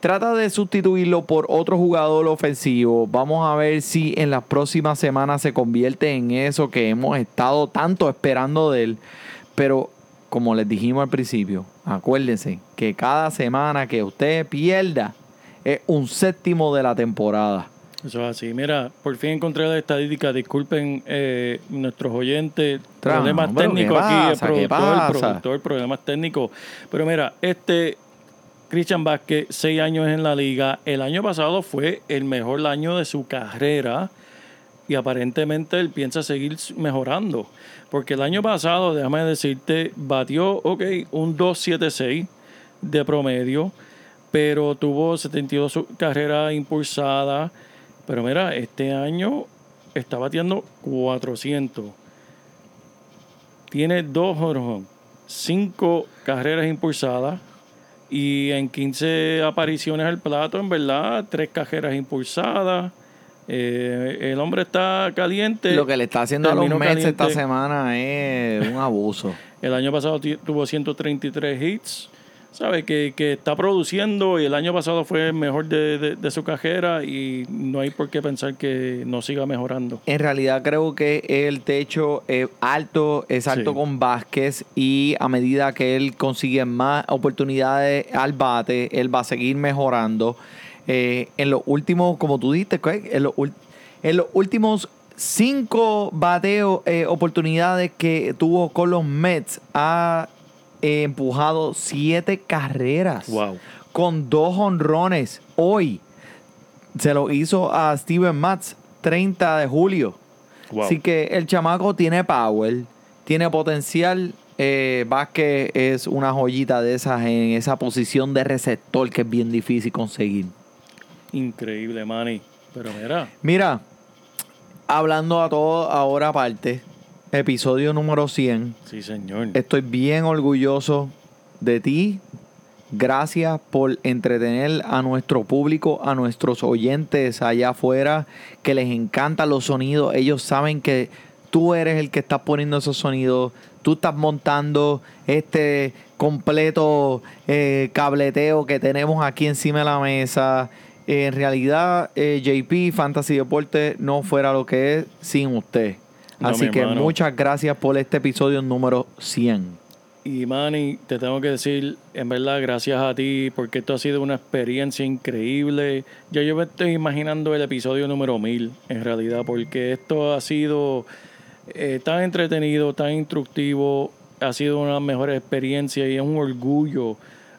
[SPEAKER 4] Trata de sustituirlo por otro jugador ofensivo. Vamos a ver si en las próximas semanas se convierte en eso que hemos estado tanto esperando de él. Pero como les dijimos al principio, acuérdense que cada semana que usted pierda es un séptimo de la temporada.
[SPEAKER 5] Eso es así. Mira, por fin encontré la estadística. Disculpen eh, nuestros oyentes. Problemas
[SPEAKER 4] pero, ¿qué
[SPEAKER 5] técnicos aquí. El productor, el productor, problemas técnicos. Pero mira, este Christian Vázquez, seis años en la liga. El año pasado fue el mejor año de su carrera. Y aparentemente él piensa seguir mejorando. Porque el año pasado, déjame decirte, batió, ok, un 2.76 de promedio, pero tuvo 72 su- carreras impulsadas. Pero mira, este año está bateando 400. Tiene dos home cinco carreras impulsadas y en 15 apariciones al plato, en verdad, tres carreras impulsadas. Eh, el hombre está caliente.
[SPEAKER 4] Lo que le está haciendo a los Mets esta semana es un abuso.
[SPEAKER 5] El año pasado tuvo 133 hits. Sabe que, que está produciendo y el año pasado fue el mejor de, de- de su carrera y no hay por qué pensar que no siga mejorando.
[SPEAKER 4] En realidad creo que el techo es alto, es alto
[SPEAKER 5] Sí.
[SPEAKER 4] con Vázquez y a medida que él consigue más oportunidades al bate, él va a seguir mejorando. Eh, en los últimos, como tú Craig, en los, en los últimos cinco bateos, eh, oportunidades que tuvo con los Mets, ha eh, empujado siete carreras
[SPEAKER 5] Wow.
[SPEAKER 4] con dos honrones hoy. Se lo hizo a Steven Matz 30 de julio.
[SPEAKER 5] Wow.
[SPEAKER 4] Así que el chamaco tiene power, tiene potencial. Eh, Vázquez es una joyita de esas en esa posición de receptor que es bien difícil conseguir.
[SPEAKER 5] Increíble, Manny. Pero mira,
[SPEAKER 4] Mira, hablando a todo ahora aparte, episodio número 100.
[SPEAKER 5] sí, señor.
[SPEAKER 4] Estoy bien orgulloso de ti. Gracias por entretener a nuestro público, a nuestros oyentes allá afuera, que les encantan los sonidos. Ellos saben que tú eres el que estás poniendo esos sonidos. Tú estás montando este completo eh, cableteo que tenemos aquí encima de la mesa. En realidad, eh, JP Fantasy Deporte no fuera lo que es sin usted. Así que
[SPEAKER 5] hermano.
[SPEAKER 4] muchas gracias por este episodio número 100.
[SPEAKER 5] Y Manny, te tengo que decir, en verdad, gracias a ti, porque esto ha sido una experiencia increíble. Ya yo me estoy imaginando el episodio número 1000, en realidad, porque esto ha sido eh, tan entretenido, tan instructivo, ha sido una mejores experiencias y es un orgullo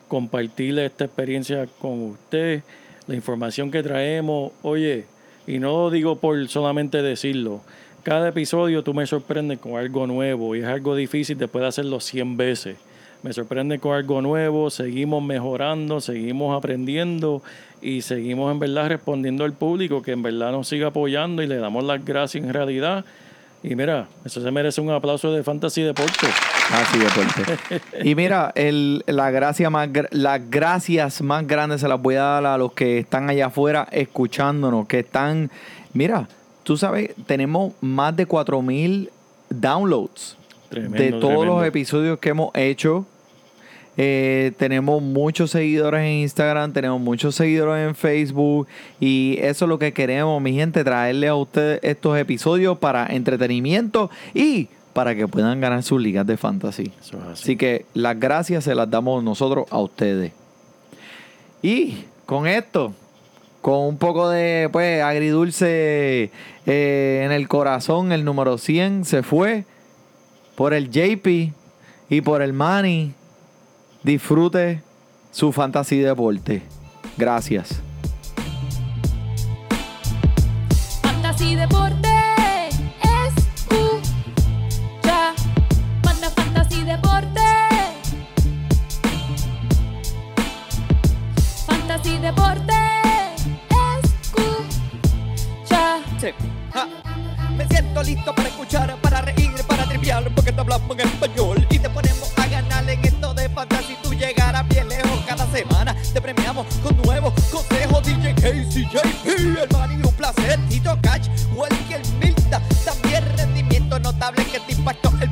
[SPEAKER 5] compartir esta experiencia con usted, la información que traemos. Oye, y no digo por solamente decirlo. Cada episodio tú me sorprendes con algo nuevo y es algo difícil después de hacerlo 100 veces. Me sorprende con algo nuevo, seguimos mejorando, seguimos aprendiendo y seguimos en verdad respondiendo al público que en verdad nos sigue apoyando y le damos las gracias en realidad. Y mira, eso se merece un aplauso de Fantasy Deportes.
[SPEAKER 4] Así deporte. y mira, el, la gracia más, las gracias más grandes se las voy a dar a los que están allá afuera escuchándonos, que están, mira, tú sabes, tenemos más de 4000 downloads
[SPEAKER 5] Tremendo,
[SPEAKER 4] de todos
[SPEAKER 5] tremendo.
[SPEAKER 4] los episodios que hemos hecho. Eh, tenemos muchos seguidores en Instagram, tenemos muchos seguidores en Facebook y eso es lo que queremos, mi gente, traerle a ustedes estos episodios para entretenimiento y para que puedan ganar sus ligas de fantasy.
[SPEAKER 5] Eso es así.
[SPEAKER 4] Así que las gracias se las damos nosotros a ustedes. Y con esto, con un poco de pues agridulce eh, en el corazón, el número 100 se fue por el JP y por el Manny. Disfrute su fantasy deporte. Gracias.
[SPEAKER 2] Fantasy Deporte.
[SPEAKER 3] Listo para escuchar, para reír, para triviar, porque te hablamos en español y te ponemos a ganar en esto de fantasy. Tú llegarás bien lejos cada semana. Te premiamos con nuevos consejos. DJ Casey, JP, el Manny, un placer. Tito Cash, Welker Milta. También rendimiento notable que te impactó el